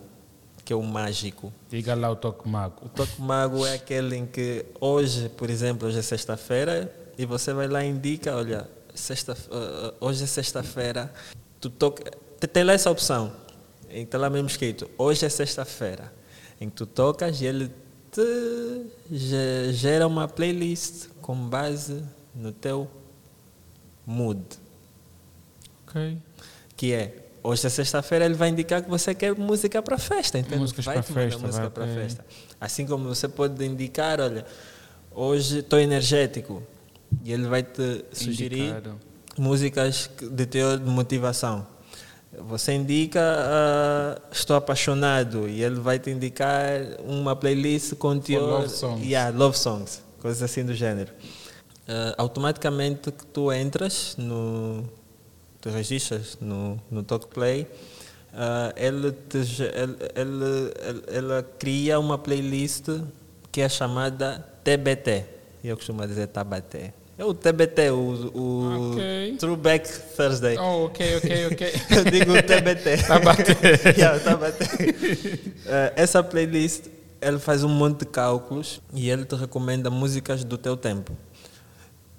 Que é o mágico. Diga lá o toque mago. O toque mago é aquele em que hoje, por exemplo, hoje é sexta-feira e você vai lá e indica, olha, sexta, uh, hoje é sexta-feira, tu toca, tem lá essa opção, está lá mesmo escrito, hoje é sexta-feira, em que tu tocas e ele te gera uma playlist com base no teu mood. Ok. Que é, hoje é sexta-feira, ele vai indicar que você quer música para festa. Então Músicas vai para festa, música para ok. festa. Assim como você pode indicar, olha, hoje estou energético. E ele vai te sugerir Indicado. músicas de teor de motivação. Você indica ah, estou apaixonado e ele vai te indicar uma playlist com teor love songs. Yeah, love songs, coisas assim do gênero. Ah, automaticamente que tu entras no tu registras no no Talk Play, ah, ele, te, ele, ele, ele, cria uma playlist que é chamada TBT. Eu costumo dizer Tabaté. É o TBT, o, o Ok. Throwback Thursday. Oh, ok, ok, ok. Eu digo TBT. Tabaté. yeah, Tabaté. Eh, essa playlist, ele faz um monte de cálculos e ele te recomenda músicas do teu tempo.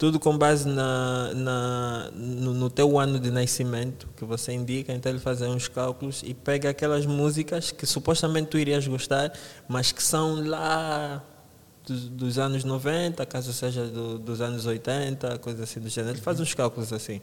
Tudo com base na, na, no, no teu ano de nascimento que você indica, então ele faz uns cálculos e pega aquelas músicas que supostamente tu irias gostar, mas que são lá dos, dos anos 90, caso seja do- dos anos 80, coisa assim do gênero. Ele faz uns cálculos assim.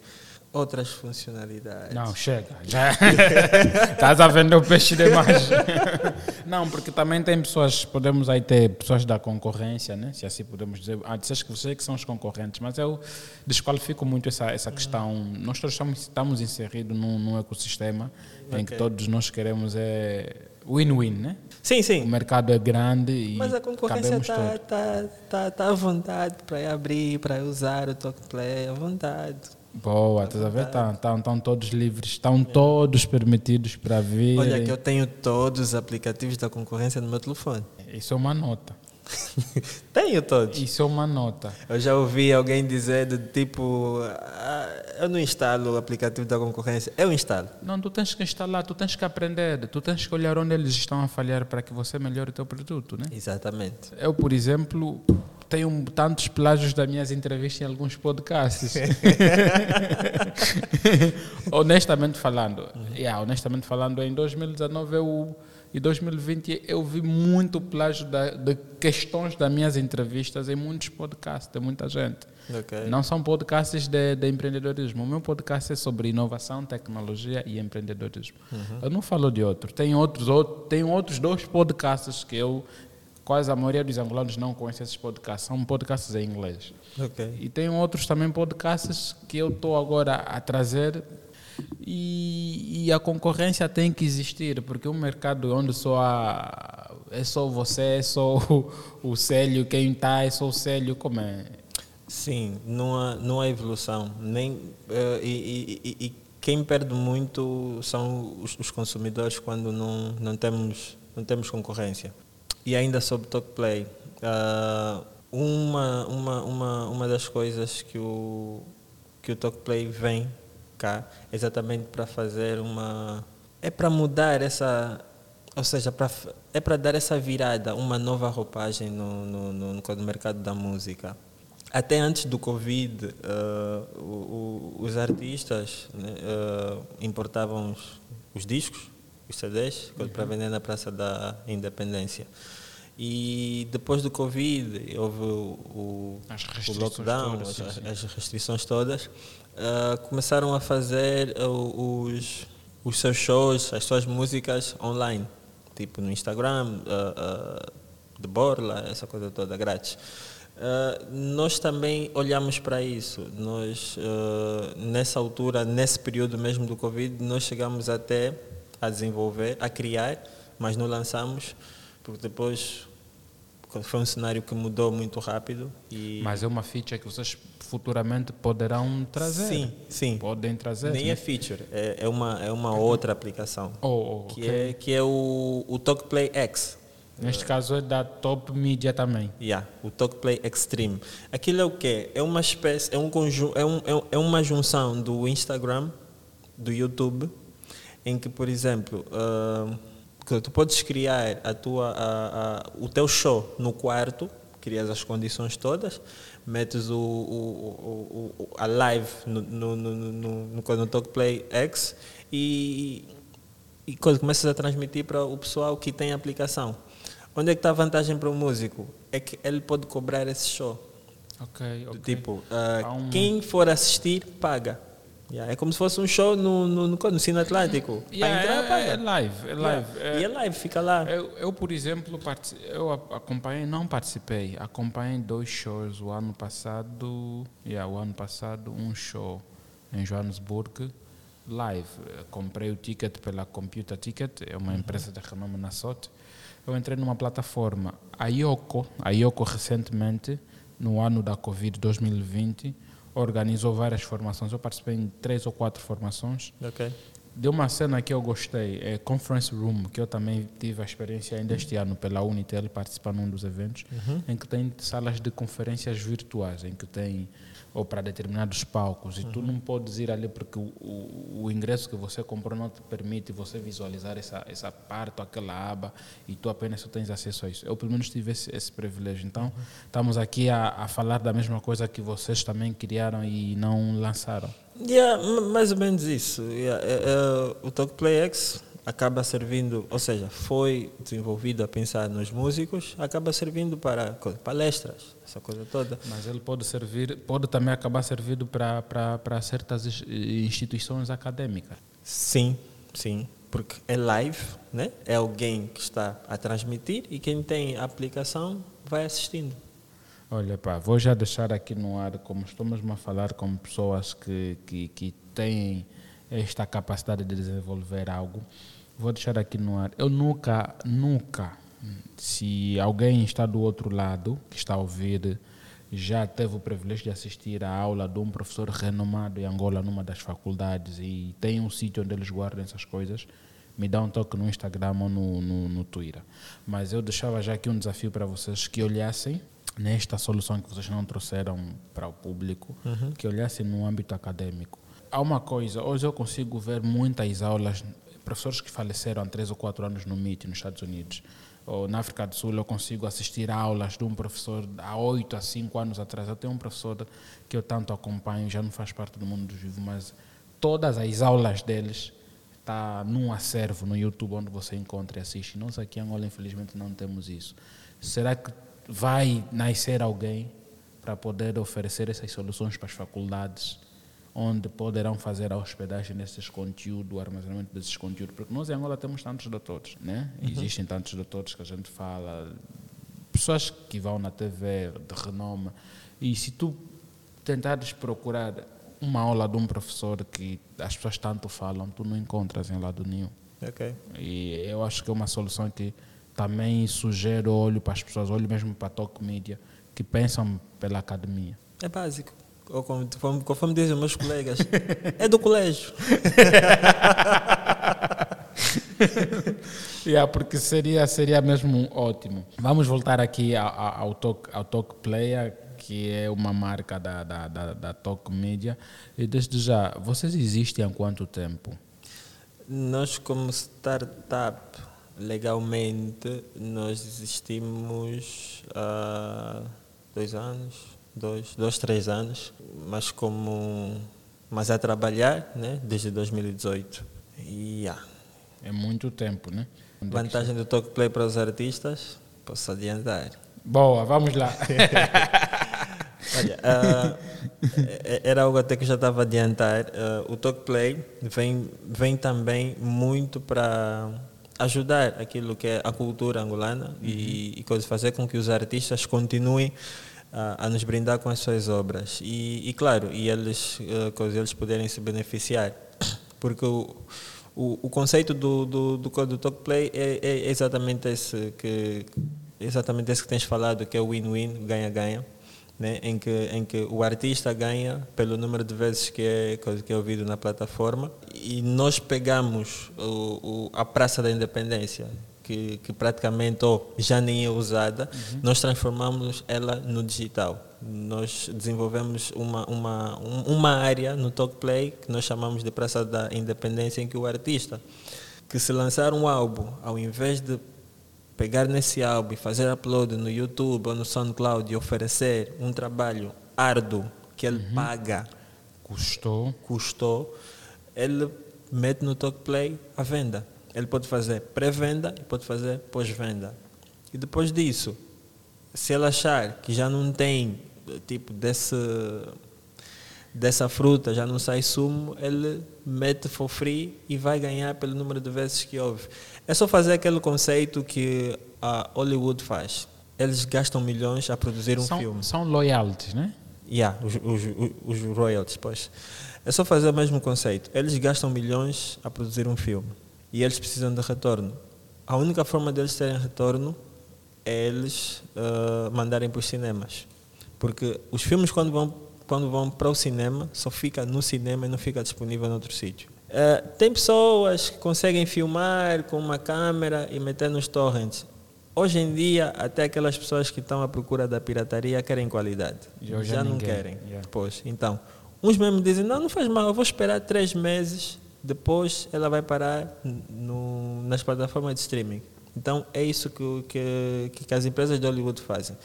Outras funcionalidades. Não, chega. Já estás a vender o peixe demais. Não, porque também tem pessoas, podemos aí ter pessoas da concorrência, né? se assim podemos dizer. Ah, disseste que vocês que são os concorrentes, mas eu desqualifico muito essa, essa questão. Nós todos estamos, estamos inseridos num, num ecossistema em que todos nós queremos é win-win, né? Sim, O sim. mercado é grande e Mas a concorrência está tá, tá, tá à vontade para abrir, para usar o Talk Play, à vontade. Boa, estás a ver? Estão, estão, estão todos livres, estão todos permitidos para vir. Olha que eu tenho todos os aplicativos da concorrência no meu telefone. Isso é uma nota. tenho todos. Isso é uma nota. Eu já ouvi alguém dizer do tipo, ah, eu não instalo o aplicativo da concorrência. Eu instalo. Não, tu tens que instalar, tu tens que aprender, tu tens que olhar onde eles estão a falhar para que você melhore o teu produto, né? Exatamente. Eu, por exemplo, tenho tantos plágios das minhas entrevistas em alguns podcasts. honestamente falando, yeah, honestamente falando, em 2019 eu, e 2020 eu vi muito plágio da, de questões das minhas entrevistas em muitos podcasts, de muita gente. Ok. Não são podcasts de, de empreendedorismo. O meu podcast é sobre inovação, tecnologia e empreendedorismo. Eu não falo de outro. Tem outros, outro, tem outros dois podcasts que eu, quase a maioria dos angolanos não conhece esses podcasts. São podcasts em inglês. Ok. E tem outros também podcasts que eu estou agora a trazer e, e a concorrência tem que existir, porque um mercado onde só há, é só você, é só o, o Célio, quem está é só o Célio, como é? Sim, não há, não há evolução. Nem, e, e- e- e quem perde muito são os, os consumidores quando não, não, temos, não temos concorrência. E ainda sobre Talkplay, ah, uma, uma, uma, uma das coisas que o, que o Talkplay vem cá exatamente para fazer uma. É para mudar essa. Ou seja, pra, é para dar essa virada, uma nova roupagem no, no, no, no mercado da música. Até antes do Covid, ah, o- o- os artistas né, ah, importavam os, os discos, os CDs, para vender na Praça da Independência. E depois do Covid, houve o, o, lockdown, todas, as, sim. as restrições todas, ah, começaram a fazer ah, os, os seus shows, as suas músicas online, tipo no Instagram, ah, ah, de Borla, essa coisa toda, grátis. Ah, nós também olhamos para isso. Nós, ah, nessa altura, nesse período mesmo do Covid, nós chegamos até a desenvolver, a criar, mas não lançamos, porque depois foi um cenário que mudou muito rápido. E Mas é uma feature que vocês futuramente poderão trazer. Sim, sim. Podem trazer. Nem né? é feature, é, é, uma, é uma outra aplicação. Oh, oh, que, ok. é, que é o, o TalkPlay X. Neste caso é da Top Media também. Yeah, o TalkPlay Extreme. Aquilo é o quê? É uma espécie, é um conjunto, é, é um- é uma junção do Instagram, do YouTube, em que, por exemplo, que tu podes criar a tua, a, a, o teu show no quarto, crias as condições todas, metes o, o, o, a live no, no, no, no, no, no Talk Play X e, e quando começas a transmitir para o pessoal que tem a aplicação. Onde é que está a vantagem para o músico? É que ele pode cobrar esse show. Ok, ok. Tipo, uh, um... quem for assistir, paga. Yeah, é como se fosse um show no, no, no, no Cine Atlântico. Yeah, entrar, é, paga. é live, é live. Yeah. É, e é live, fica lá. Eu, eu, por exemplo, eu acompanhei, não participei, acompanhei dois shows o ano passado, yeah, o ano passado, um show em Johannesburg, live. Comprei o ticket pela Computer Ticket, é uma uhum. empresa de renome na SOT. Eu entrei numa plataforma, a Yoko, a Yoko recentemente, no ano da Covid 2020, organizou várias formações. Eu participei em três ou quatro formações. De uma cena que eu gostei, é Conference Room, que eu também tive a experiência ainda este ano pela Unitel, participando num dos eventos, uhum. em que tem salas de conferências virtuais, em que tem ou para determinados palcos e uhum. tu não podes ir ali porque o, o, o, ingresso que você comprou não te permite você visualizar essa, essa parte ou aquela aba e tu apenas só tens acesso a isso. Eu pelo menos tive esse, esse privilégio. Então uhum. estamos aqui a, a falar da mesma coisa que vocês também criaram e não lançaram. Yeah, mais ou menos isso. Yeah, uh, uh, o Talk Play X acaba servindo, ou seja, foi desenvolvido a pensar nos músicos, acaba servindo para palestras, essa coisa toda. Mas ele pode servir, pode também acabar servindo para, para, para certas instituições acadêmicas. Sim, sim, porque é live, né? é alguém que está a transmitir e quem tem a aplicação vai assistindo. Olha, pá, vou já deixar aqui no ar, como estamos a falar com pessoas que, que, que têm esta capacidade de desenvolver algo, vou deixar aqui no ar. Eu nunca, nunca, se alguém está do outro lado, que está a ouvir, já teve o privilégio de assistir à aula de um professor renomado em Angola, numa das faculdades, e tem um sítio onde eles guardam essas coisas, me dá um toque no Instagram ou no, no, no Twitter. Mas eu deixava já aqui um desafio para vocês que olhassem nesta solução que vocês não trouxeram para o público, uhum. que olhassem no âmbito acadêmico. Há uma coisa, hoje eu consigo ver muitas aulas professores que faleceram há três ou quatro anos no MIT, nos Estados Unidos, ou na África do Sul, eu consigo assistir a aulas de um professor há oito a cinco anos atrás. Eu tenho um professor que eu tanto acompanho, já não faz parte do mundo dos vivos, mas todas as aulas deles está num acervo no YouTube onde você encontra e assiste. Nós aqui em Angola, infelizmente, não temos isso. Será que vai nascer alguém para poder oferecer essas soluções para as faculdades? onde poderão fazer a hospedagem desses conteúdos, o armazenamento desses conteúdos, porque nós em Angola temos tantos doutores, né? Uhum. Existem tantos doutores que a gente fala, pessoas que vão na TV de renome, e se tu tentares procurar uma aula de um professor que as pessoas tanto falam, tu não encontras em lado nenhum. Okay. E eu acho que é uma solução que também sugere olho para as pessoas, olho mesmo para a Talk Media, que pensam pela academia. É básico conforme, conforme dizem meus colegas, é do colégio. yeah, porque seria, seria mesmo ótimo. Vamos voltar aqui ao, ao, talk, ao Talk Player, que é uma marca da, da, da, da Talk Media. E desde já, vocês existem há quanto tempo? Nós, como startup, legalmente, nós existimos há dois anos dois, dois, três anos, mas como mas a trabalhar, né, desde 2018. E yeah. é muito tempo, né? Onde é Vantagem é do talk play para os artistas, posso adiantar. Boa, vamos lá. Olha, uh, era algo até que eu já estava a adiantar. Uh, o talk play vem, vem também muito para ajudar aquilo que é a cultura angolana uhum. e, e fazer com que os artistas continuem a, a, nos brindar com as suas obras. E, e claro e eles uh, eles poderem se beneficiar. Porque o, o, o conceito do do, do, do talk play é, é, exatamente esse que exatamente esse que tens falado que é o win-win ganha-ganha né? em que em que o artista ganha pelo número de vezes que é que é ouvido na plataforma e nós pegamos o, o a praça da independência que, que praticamente ou já nem é usada, uhum. nós transformamos ela no digital. Nós desenvolvemos uma, uma, uma área no Talk Play que nós chamamos de Praça da Independência, em que o artista que se lançar um álbum, ao invés de pegar nesse álbum e fazer upload no YouTube ou no SoundCloud e oferecer um trabalho árduo que ele paga, Custou. custou, ele mete no Talk Play a venda. Ele pode fazer pré-venda e pode fazer pós-venda. E depois disso, se ele achar que já não tem tipo desse dessa fruta, já não sai sumo, ele mete for free e vai ganhar pelo número de vezes que houve. É só fazer aquele conceito que a Hollywood faz. Eles gastam milhões a produzir um são, filme. São loyalties, né? Yeah, os, os, os royalties, pois. É só fazer o mesmo conceito. Eles gastam milhões a produzir um filme e eles precisam de retorno. A única forma deles terem retorno é eles uh, mandarem para os cinemas. Porque os filmes, quando vão, quando vão para o cinema, só fica no cinema e não fica disponível em outro sítio. Uh, tem pessoas que conseguem filmar com uma câmera e meter nos torrents. Hoje em dia, até aquelas pessoas que estão à procura da pirataria querem qualidade. Já- Já, não querem. yeah. Pois, então, uns mesmo dizem, não, não faz mal, eu vou esperar três meses, depois ela vai parar no, nas plataformas de streaming. Então, é isso que, que, que as empresas de Hollywood fazem.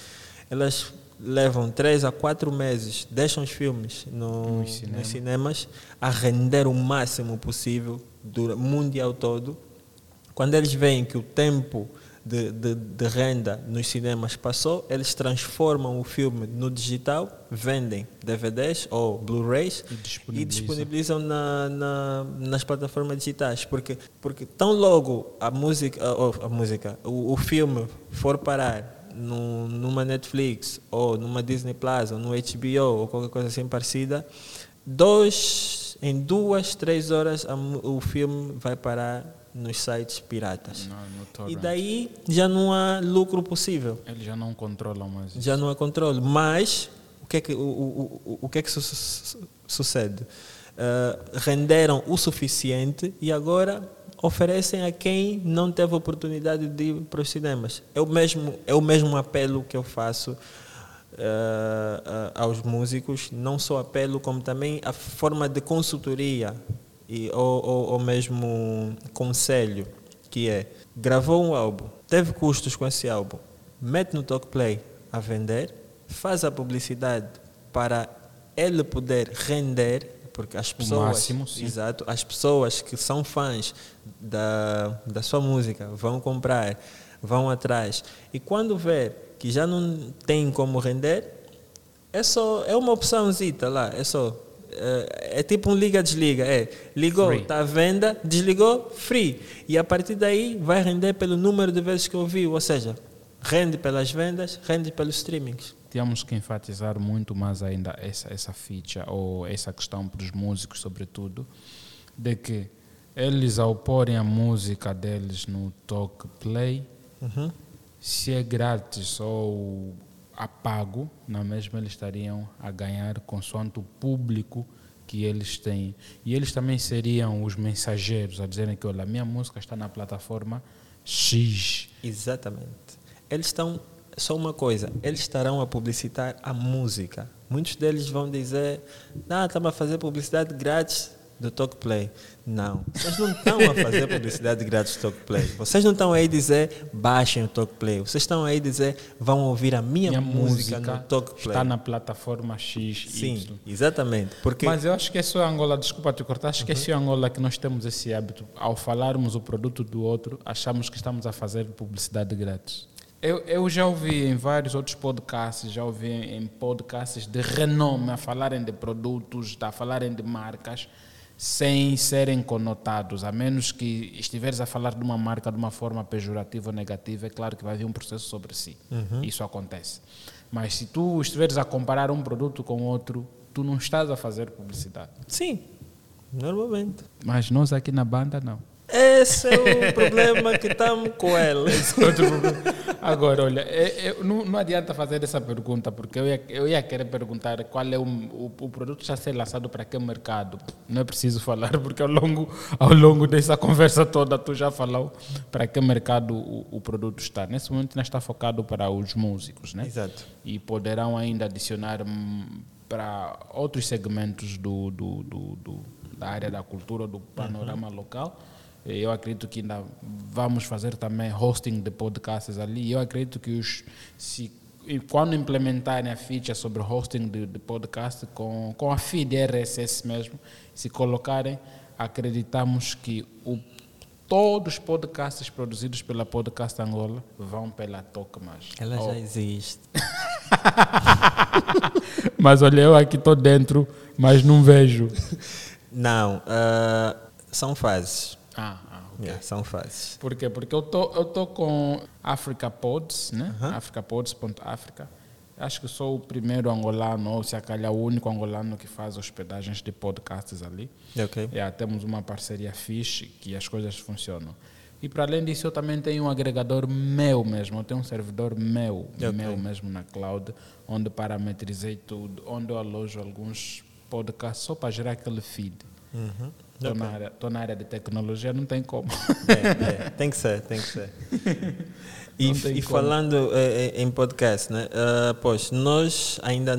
Elas levam três a quatro meses, deixam os filmes no, Nos cinemas. nos cinemas a render o máximo possível, dura, mundial todo. Quando eles veem que o tempo de, de, de renda nos cinemas passou, eles transformam o filme no digital, vendem DVDs ou Blu-rays E e disponibilizam. disponibilizam na, na, nas plataformas digitais. Porque, porque tão logo a música, oh, a música o, o filme for parar no, numa Netflix ou numa Disney Plus ou no HBO ou qualquer coisa assim parecida, dois, em duas, três horas o filme vai parar nos sites piratas. No E daí já não há lucro possível, Eles já não controlam mais isso. já não há controle. Mas o que é que, o, o, o, o que, é que su- su- sucede? Ah, renderam o suficiente e agora oferecem a quem não teve oportunidade de ir para os cinemas. É o mesmo, é o mesmo apelo que eu faço ah, aos músicos, não só apelo, como também a forma de consultoria e, ou, ou, ou mesmo conselho, que é, gravou um álbum, teve custos com esse álbum, mete no Talk Play a vender, faz a publicidade para ele poder render, porque as pessoas, máximo, sim. exato, as pessoas que são fãs da, da sua música vão comprar, vão atrás, e quando ver que já não tem como render, é só é uma opçãozita lá, é só é, é tipo um liga-desliga, é ligou, está à venda, desligou, free. E a partir daí vai render pelo número de vezes que ouviu, ou seja, rende pelas vendas, rende pelos streamings. Temos que enfatizar muito mais ainda essa, essa ficha, ou essa questão para os músicos, sobretudo, de que eles, ao porem a música deles no Talk Play, Uhum. se é grátis ou a pago, na mesma eles estariam a ganhar consoante o público que eles têm. E eles também seriam os mensageiros a dizerem que, olha, a minha música está na plataforma X. Exatamente. Eles estão, só uma coisa, eles estarão a publicitar a música. Muitos deles vão dizer, ah, estamos a fazer publicidade grátis do Talk Play. Não, vocês não estão a fazer publicidade grátis do Talk Play. Vocês não estão aí a dizer, baixem o Talk Play. Vocês estão aí a dizer, vão ouvir a minha, Minha música, música no Talk Play. está na plataforma X. Sim, exatamente. Porque Mas eu acho que é só Angola, desculpa te cortar, acho que é só em Angola que nós temos esse hábito. Ao falarmos o produto do outro, achamos que estamos a fazer publicidade grátis. Eu, eu já ouvi em vários outros podcasts, já ouvi em podcasts de renome a falarem de produtos, a falarem de marcas, sem serem conotados, a menos que estiveres a falar de uma marca de uma forma pejorativa ou negativa, é claro que vai vir um processo sobre si. Isso acontece. Mas se tu estiveres a comparar um produto com outro, tu não estás a fazer publicidade. sim, normalmente. Mas nós aqui na banda, não. Esse é o problema que estamos com ele. Agora, olha, é- é- não, não adianta fazer essa pergunta, porque eu ia, eu ia querer perguntar qual é o, o, o produto já ser lançado para que mercado. Não é preciso falar, porque ao longo, ao longo dessa conversa toda tu já falou para que mercado o, o produto está. Nesse momento não está focado para os músicos, né? Exato. E poderão ainda adicionar hum, para outros segmentos do, do, do, do- da área da cultura, do panorama local, Eu acredito que ainda vamos fazer também hosting de podcasts ali. Eu acredito que os se quando implementarem a feature sobre hosting de, de podcast com, com a feed RSS mesmo, se colocarem, acreditamos que o, todos os podcasts produzidos pela Podcast Angola vão pela Toca mais. Ela Oh. já existe. Mas olha, eu aqui estou dentro, mas não vejo. Não, ah, são fases. Ah, ah ok. Yeah, são fases. Por quê? Porque eu tô, eu tô com Africa Pods, né? africapods.africa. Acho que sou o primeiro angolano, ou se calhar o único angolano que faz hospedagens de podcasts ali. Ok. É, temos uma parceria fixe que as coisas funcionam. E para além disso, eu também tenho um agregador meu mesmo. Eu tenho um servidor meu, Ok. meu mesmo na cloud, onde parametrizei tudo, onde eu alojo alguns podcasts só para gerar aquele feed. Uhum. Estou na, área- na área de tecnologia, não tem como. É, é, tem que ser, tem que ser. E, e falando eh, eh, em podcast, né? ah, pois, nós ainda,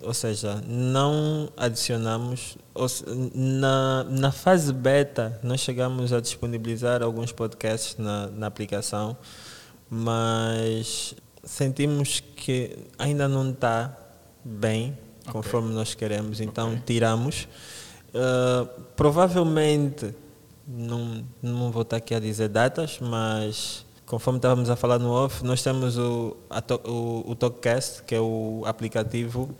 ou seja, não adicionamos, se- na, na fase beta, nós chegamos a disponibilizar alguns podcasts na, na aplicação, mas sentimos que ainda não está bem conforme nós queremos, então tiramos. Ah, provavelmente não, não vou estar aqui a dizer datas, mas conforme estávamos a falar no off, nós temos o, a o, o TalkCast, que é o aplicativo,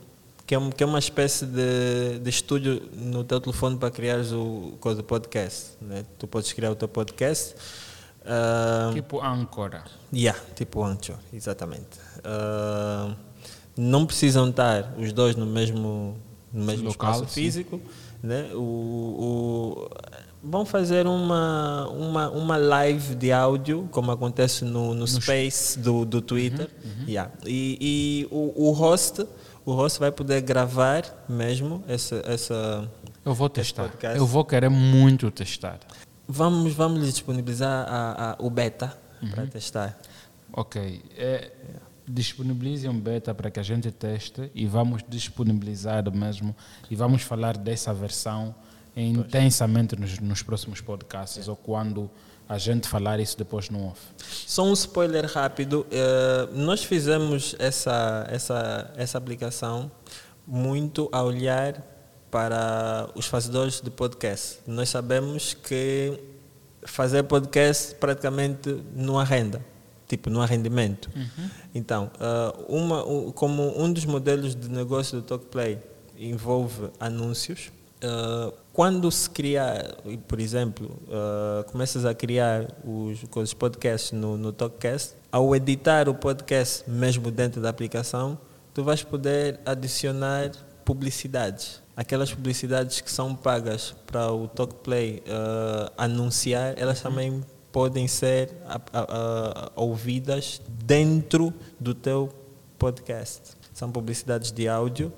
que é, um, que é uma espécie de, de estúdio no teu telefone para criares o coisa podcast. Né? Tu podes criar o teu podcast. ah, tipo Ancora. Yeah, tipo Anchor, exatamente. Ah, não precisam estar os dois no mesmo, no mesmo Local, espaço sim. Né? O, o, vão fazer uma, uma, uma live de áudio, como acontece no, no Space do, do Twitter. Yeah. E, e o, o host o host vai poder gravar mesmo essa, essa Eu vou testar. podcast. Eu vou querer muito testar. Vamos, vamos disponibilizar a, a, o beta para testar. Ok. É, disponibilize um beta para que a gente teste e vamos disponibilizar mesmo e vamos falar dessa versão intensamente nos, nos próximos podcasts ou quando a gente falar isso depois no off. Só um spoiler rápido. eh, nós fizemos essa, essa, essa aplicação muito a olhar para os fazedores de podcast. Nós sabemos que fazer podcast praticamente não há renda, tipo, não há rendimento. Então, eh, uma, como um dos modelos de negócio do TalkPlay envolve anúncios, Uh, quando se cria, por exemplo, uh, começas a criar os, os podcasts no, no TalkCast, ao editar o podcast mesmo dentro da aplicação, tu vais poder adicionar publicidades. Aquelas publicidades que são pagas para o TalkPlay uh, anunciar, elas também podem ser a- a- a- ouvidas dentro do teu podcast. São publicidades de áudio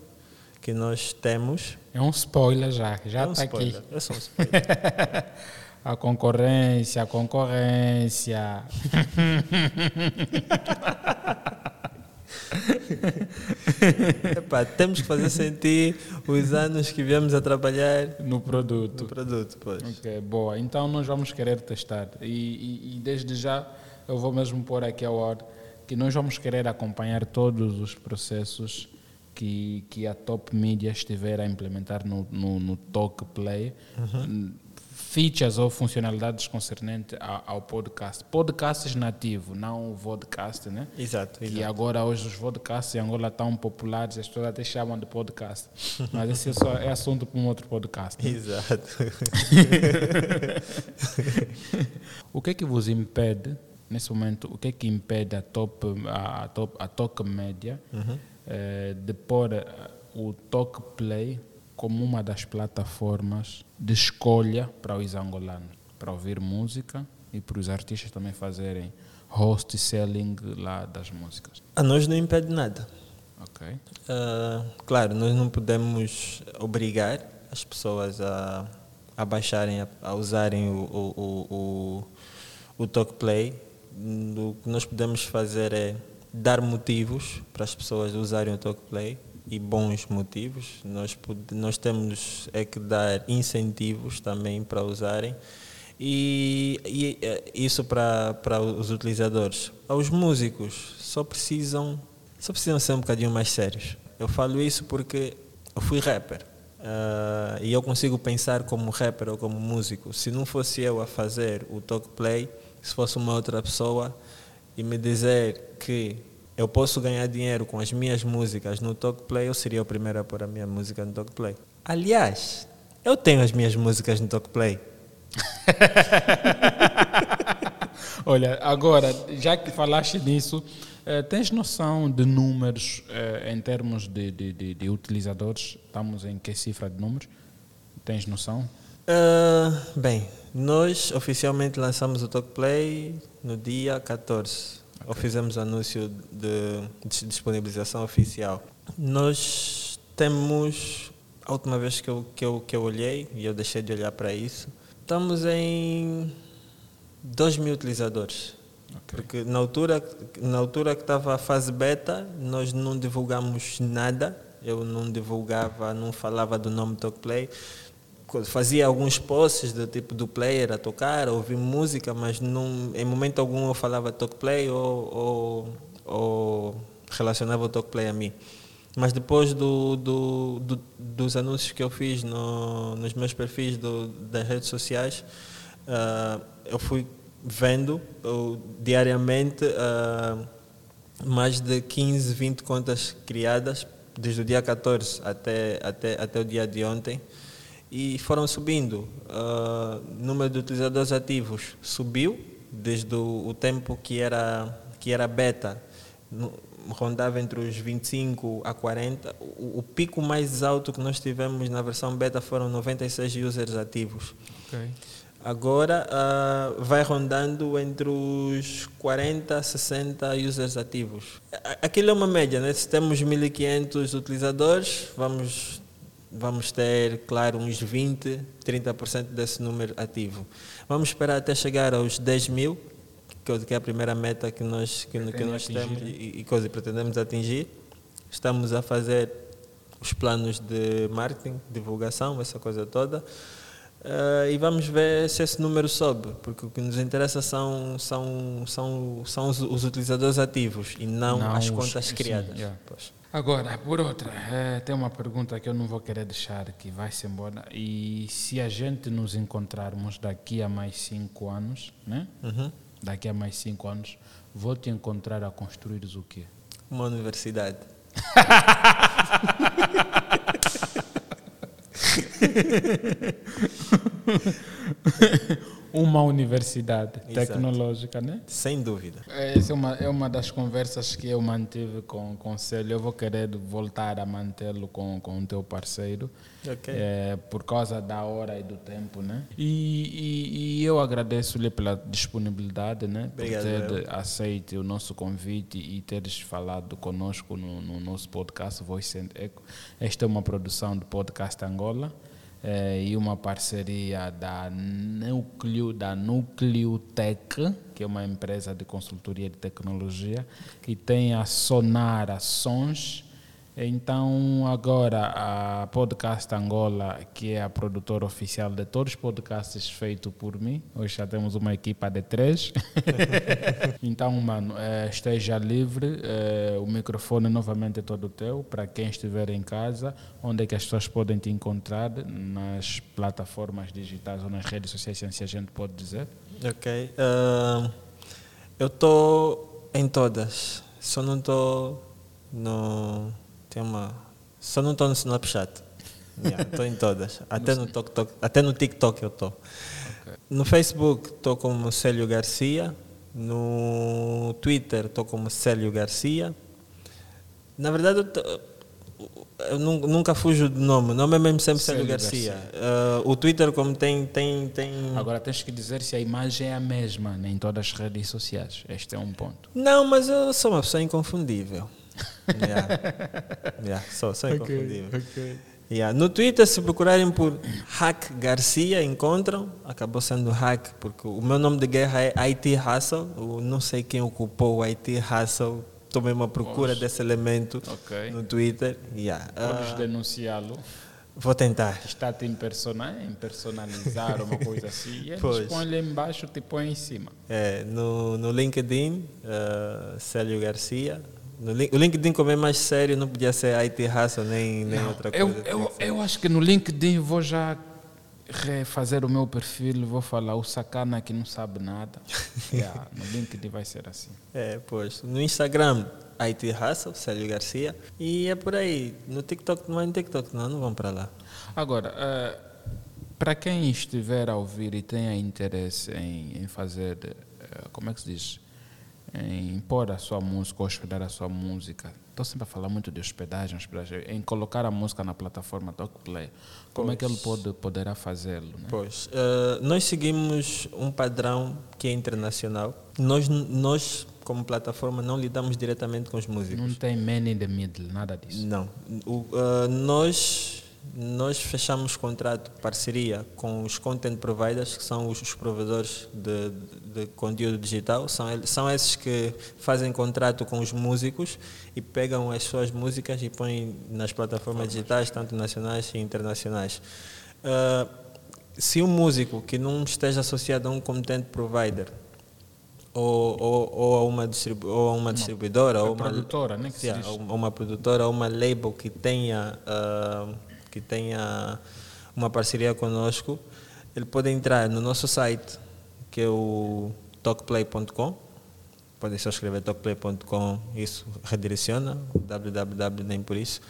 que nós temos É um spoiler já, já é um está aqui. É só um spoiler. A concorrência, a concorrência. Epá, temos que fazer sentir os anos que viemos a trabalhar no produto. no produto. Pois. Ok, boa. Então nós vamos querer testar. E, e- e desde já eu vou mesmo pôr aqui a hora que nós vamos querer acompanhar todos os processos que, que a Top Media estiver a implementar no, no, no Talk Play. Features ou funcionalidades concernentes ao, podcast. Podcasts nativo, não o vodcast, né? Exato, E exato. agora hoje os podcasts em Angola estão populares, as pessoas até chamam de podcast. Mas esse é, só, é assunto para um outro podcast. né? Exato. O que é que vos impede, nesse momento, o que é que impede a Top, a, a top, a Talk Média eh, de pôr eh, o Talk Play como uma das plataformas de escolha para os angolanos, para ouvir música e para os artistas também fazerem host selling lá das músicas? A nós não impede nada. Ok? Ah, claro, nós não podemos obrigar as pessoas a, a baixarem, a, a usarem o, o, o, o, o TalkPlay. O que nós podemos fazer é dar motivos para as pessoas usarem o TalkPlay e bons motivos. Nós, nós temos é que dar incentivos também para usarem E, e eh, isso para, para os utilizadores. Os músicos só precisam, só precisam ser um bocadinho mais sérios. Eu falo isso porque eu fui rapper. Uh, e eu consigo pensar como rapper ou como músico. Se não fosse eu a fazer o talk play, se fosse uma outra pessoa e me dizer que eu posso ganhar dinheiro com as minhas músicas no talk play, eu seria o primeiro a pôr a minha música no talk play. Aliás, eu tenho as minhas músicas no talk play. Olha, agora, já que falaste nisso, eh, tens noção de números eh, em termos de, de, de, de, utilizadores? Estamos em que cifra de números? Tens noção? Uh, bem, nós oficialmente lançamos o Talk Play no dia 14. Okay. Ou fizemos anúncio de, disponibilização oficial. Nós temos, a última vez que eu, que, eu, que eu olhei, e eu deixei de olhar para isso, estamos em 2 mil utilizadores. Okay. Porque na altura, na altura que estava a fase beta, nós não divulgamos nada. Eu não divulgava, não falava do nome Talkplay. Fazia alguns posts do tipo do player a tocar, ouvir música, mas não, em momento algum eu falava Talkplay ou, ou, ou relacionava o Talkplay a mim. Mas depois do, do, do, dos anúncios que eu fiz no, nos meus perfis do, das redes sociais, uh, eu fui vendo uh, diariamente uh, mais de 15, 20 contas criadas desde o dia 14 até, até, até o dia de ontem e foram subindo. Uh, número de utilizadores ativos subiu desde o, o tempo que era, que era beta, no, rondava entre os 25 a 40. O, o, pico mais alto que nós tivemos na versão beta foram 96 users ativos. Okay. Agora uh, vai rondando entre os 40 a 60 users ativos. Aquilo é uma média, né? se temos 1500 utilizadores, vamos, vamos ter, claro, uns 20, 30% desse número ativo. Vamos esperar até chegar aos 10 mil, que é a primeira meta que nós, que, que nós temos e, e coisa pretendemos atingir. Estamos a fazer os planos de marketing, divulgação, essa coisa toda. Uh, e vamos ver se esse número sobe, porque o que nos interessa são, são, são, são os, os utilizadores ativos e não, não as contas os, criadas. Sim, yeah. Agora, por outra, é, tem uma pergunta que eu não vou querer deixar que vai-se embora. E se a gente nos encontrarmos daqui a mais cinco anos, né? Uhum. Daqui a mais cinco anos, vou te encontrar a construir o quê? Uma universidade. uma universidade Exato. tecnológica, né? Sem dúvida. Essa é uma, é uma das conversas que eu mantive com o Conselho. Eu vou querer voltar a mantê-lo com, com o teu parceiro, okay. é, por causa da hora e do tempo, né? E, e, e eu agradeço-lhe pela disponibilidade, né? Obrigado, por ter aceito o nosso convite e teres falado conosco no, no nosso podcast Voice and Echo. Esta é uma produção do Podcast Angola é, e uma parceria da Núcleo, da Núcleo Tech, que é uma empresa de consultoria de tecnologia, e tem a Sonara Sons, então, agora a Podcast Angola, que é a produtora oficial de todos os podcasts feitos por mim, hoje já temos uma equipa de três. então, mano, é, esteja livre, é, o microfone novamente é todo teu, para quem estiver em casa, onde é que as pessoas podem te encontrar, nas plataformas digitais ou nas redes sociais, se a gente pode dizer. Ok. Uh, eu estou em todas, só não estou no tem uma. Só não estou no Snapchat. Estou yeah, em todas. Até no, TikTok, até no TikTok eu estou. Okay. No Facebook estou como Célio Garcia. No Twitter estou como Célio Garcia. Na verdade, eu, tô, eu nunca fujo do nome. O nome é mesmo sempre Célio, Célio Garcia. Garcia. Uh, o Twitter, como tem, tem, tem. Agora tens que dizer se a imagem é a mesma em todas as redes sociais. Este é um ponto. Não, mas eu sou uma pessoa inconfundível yeah. yeah. Só, só inconfundível. Okay, okay. Yeah. No Twitter, se procurarem por Hack Garcia, encontram. Acabou sendo Hack, porque o meu nome de guerra é IT Hustle. Eu não sei quem ocupou o IT Hustle. Tomei uma procura desse elemento okay. no Twitter. Yeah. Vamos uh, denunciá-lo. Vou tentar. Está te impersonalizar uma coisa assim. E eles Pois. põem lá embaixo e te põem em cima. É, no, no LinkedIn, uh, Célio Garcia. O LinkedIn, como é mais sério, não podia ser IT Raça nem, nem outra Eu, coisa. eu, eu acho que no LinkedIn vou já refazer o meu perfil, vou falar o sacana que não sabe nada. Yeah, no LinkedIn vai ser assim. É, pois. No Instagram, IT Raça, Célio Garcia. E é por aí. No TikTok, não é no TikTok, não, não vão para lá. Agora, eh, para quem estiver a ouvir e tenha interesse em, em fazer, eh, como é que se diz? Em pôr a sua música, hospedar a sua música. Estou sempre a falar muito de hospedagem, hospedagem, em colocar a música na plataforma Talkplay. Como é que ele pode, poderá fazê-lo? Né? Pois, uh, nós seguimos um padrão que é internacional. Nós, nós, como plataforma, não lidamos diretamente com os músicos. Não tem man in the middle, nada disso. Não. O, uh, nós, nós fechamos contrato, parceria com os content providers, que são os, os provedores de, de, de conteúdo digital. São, são esses que fazem contrato com os músicos e pegam as suas músicas e põem nas plataformas digitais, tanto nacionais e internacionais. Uh, se um músico que não esteja associado a um content provider ou, ou, ou a uma, distribu ou a uma distribuidora ou uma produtora, né, Yeah, uma produtora ou uma label que tenha ah, que tenha uma parceria conosco ele pode entrar no nosso site que é o talkplay.com podem só escrever talkplay.com isso redireciona www nem por isso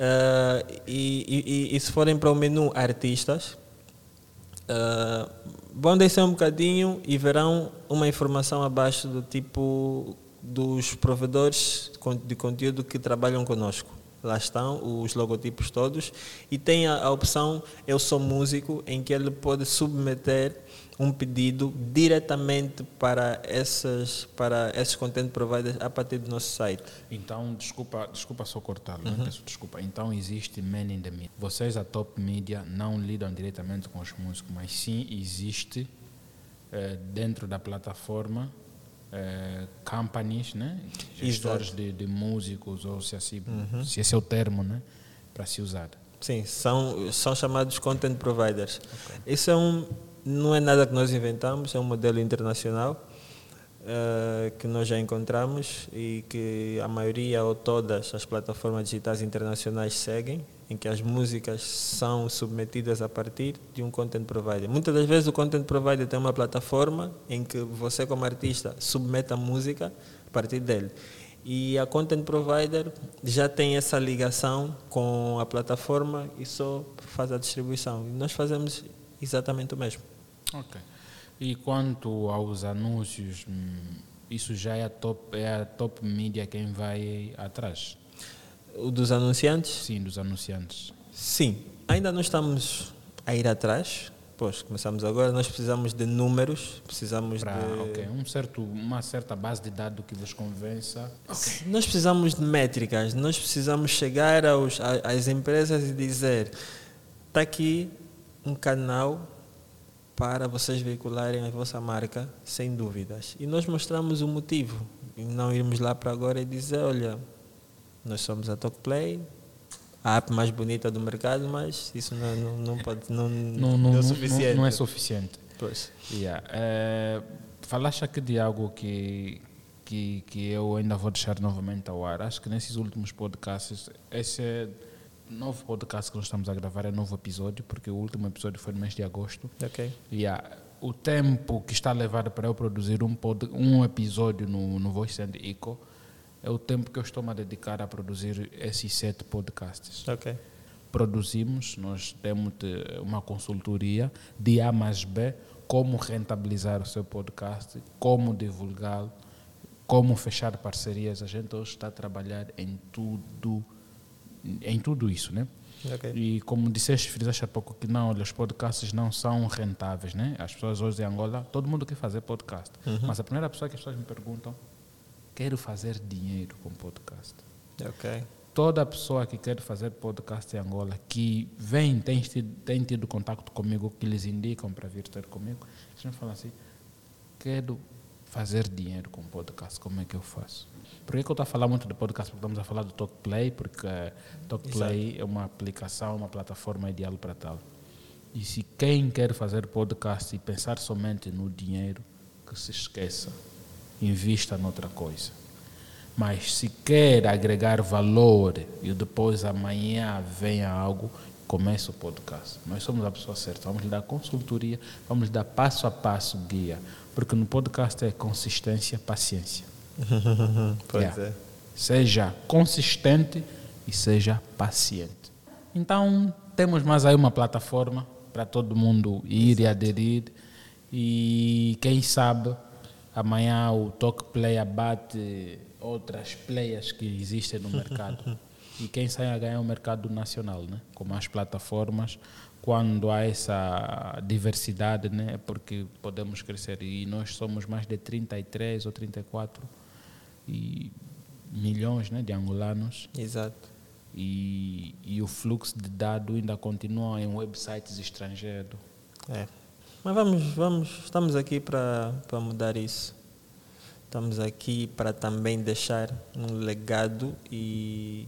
Ah, e, e- e- se forem para o menu artistas Uh, vão descer um bocadinho e verão uma informação abaixo do tipo dos provedores de conteúdo que trabalham conosco. Lá estão os logotipos todos e tem a, a opção Eu Sou Músico, em que ele pode submeter um pedido diretamente para, essas, para esses content providers a partir do nosso site. Então, desculpa, desculpa só cortar, Uhum. né? Desculpa. Então, existe man in the middle. Vocês, a Top Media, não lidam diretamente com os músicos, mas sim existe eh, dentro da plataforma eh, companies, né? Gestores de, de músicos, ou se, assim, Uhum. se esse é o termo, né? Para se usar. Sim, são, são chamados content providers. Isso é um, não é nada que nós inventamos, é um modelo internacional eh, que nós já encontramos e que a maioria ou todas as plataformas digitais internacionais seguem, em que as músicas são submetidas a partir de um content provider. Muitas das vezes o content provider tem uma plataforma em que você como artista submete a música a partir dele. E a content provider já tem essa ligação com a plataforma e só faz a distribuição. E nós fazemos exatamente o mesmo. Ok. E quanto aos anúncios, hum, isso já é a top, é a top mídia quem vai atrás? O dos anunciantes? Sim, dos anunciantes. Sim. Ainda não estamos a ir atrás. Pois, começamos agora. Nós precisamos de números, precisamos Pra, de... ok, um certo, uma certa base de dados que vos convença. Nós precisamos de métricas, nós precisamos chegar aos, às empresas e dizer: está aqui um canal para vocês veicularem a vossa marca, sem dúvidas. E nós mostramos o motivo. E não irmos lá para agora e dizer: olha, nós somos a Talkplay, a app mais bonita do mercado, mas isso não, não, não pode, não, Não, não, não é suficiente. não é suficiente. Pois. Yeah. Eh, falaste aqui de algo que, que, que eu ainda vou deixar novamente ao ar. Acho que nesses últimos podcasts, esse é novo podcast que nós estamos a gravar, é novo episódio, porque o último episódio foi no mês de agosto. Ok. Yeah. O tempo que está levado para eu produzir um, pod, um episódio no, no Voice and Eco é o tempo que eu estou a dedicar a produzir esses sete podcasts Ok. produzimos, nós temos de- uma consultoria de A mais B, como rentabilizar o seu podcast, como divulgá-lo, como fechar parcerias. A gente hoje está a trabalhar em tudo, em tudo isso, né? Ok. E como disseste, frisaste há pouco que não, olha, os podcasts não são rentáveis, né? As pessoas hoje em Angola, todo mundo quer fazer podcast. Mas a primeira pessoa que as pessoas me perguntam, quero fazer dinheiro com podcast Ok. toda pessoa que quer fazer podcast em Angola, que vem, tem tido, tem tido contato comigo, que lhes indicam para vir ter comigo, eles me falam assim, quero fazer dinheiro com podcast, como é que eu faço? Por que, que eu estou a falar muito de podcast? Porque estamos a falar do TalkPlay, porque uh, TalkPlay é uma aplicação, uma plataforma ideal para tal. E se quem quer fazer podcast e pensar somente no dinheiro, que se esqueça, invista noutra coisa. Mas se quer agregar valor e depois amanhã venha algo, comece o podcast. Nós somos a pessoa certa. Vamos lhe dar consultoria, vamos lhe dar passo a passo guia. Porque no podcast é consistência, paciência. pois yeah. é. Seja consistente e seja paciente. Então, temos mais aí uma plataforma para todo mundo ir Exato. e aderir. E quem sabe amanhã o Talk Play abate outras players que existem no mercado. e quem sai a ganhar o mercado nacional, né? com mais plataformas, quando há essa diversidade, né? porque podemos crescer. E nós somos mais de 33 ou 34 e milhões né, de angolanos. Exato. E, e o fluxo de dados ainda continua em websites estrangeiros. É. Mas vamos, vamos, estamos aqui para mudar isso. Estamos aqui para também deixar um legado e,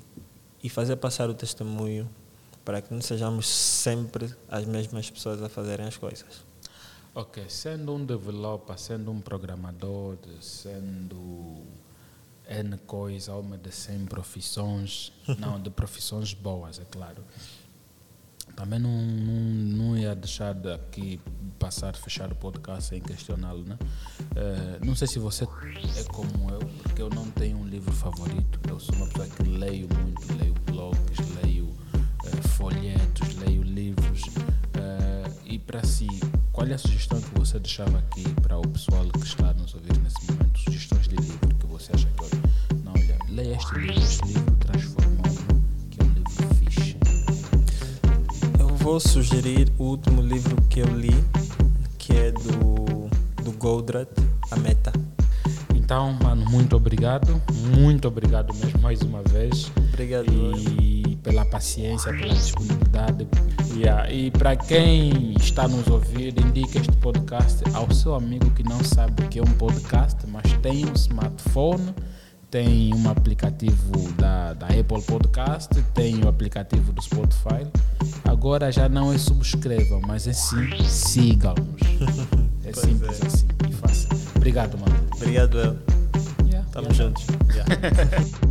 e fazer passar o testemunho para que não sejamos sempre as mesmas pessoas a fazerem as coisas. Ok, sendo um developer, sendo um programador, sendo N coisa, uma de 100 profissões, não, de profissões boas, é claro. Também não, não, não ia deixar de aqui passar, fechar o podcast sem questioná-lo, né? Uh, não sei se você é como eu, porque eu não tenho um livro favorito. Eu sou uma pessoa que leio muito, leio blogs, leio uh, folhetos, leio livros. Uh, e para si, qual é a sugestão que você deixava aqui para o pessoal que está nos ouvir nesse momento? Sugestões de livro que você acha que, olha, não, olha, leia este livro, este livro vou sugerir o último livro que eu li, que é do, do Goldratt, A Meta. Então, mano, muito obrigado. Muito obrigado mesmo mais uma vez. Obrigado. E pela paciência, pela disponibilidade. Yeah. E para quem está nos ouvindo, indique este podcast ao seu amigo que não sabe o que é um podcast, mas tem um smartphone, tem um aplicativo da, da Apple Podcast, tem o aplicativo do Spotify. Agora já não é subscrevam, mas é sim sigam-nos. É simples é. assim e fácil. Obrigado, mano. Obrigado, El. Yeah, Tamo yeah. juntos. Yeah.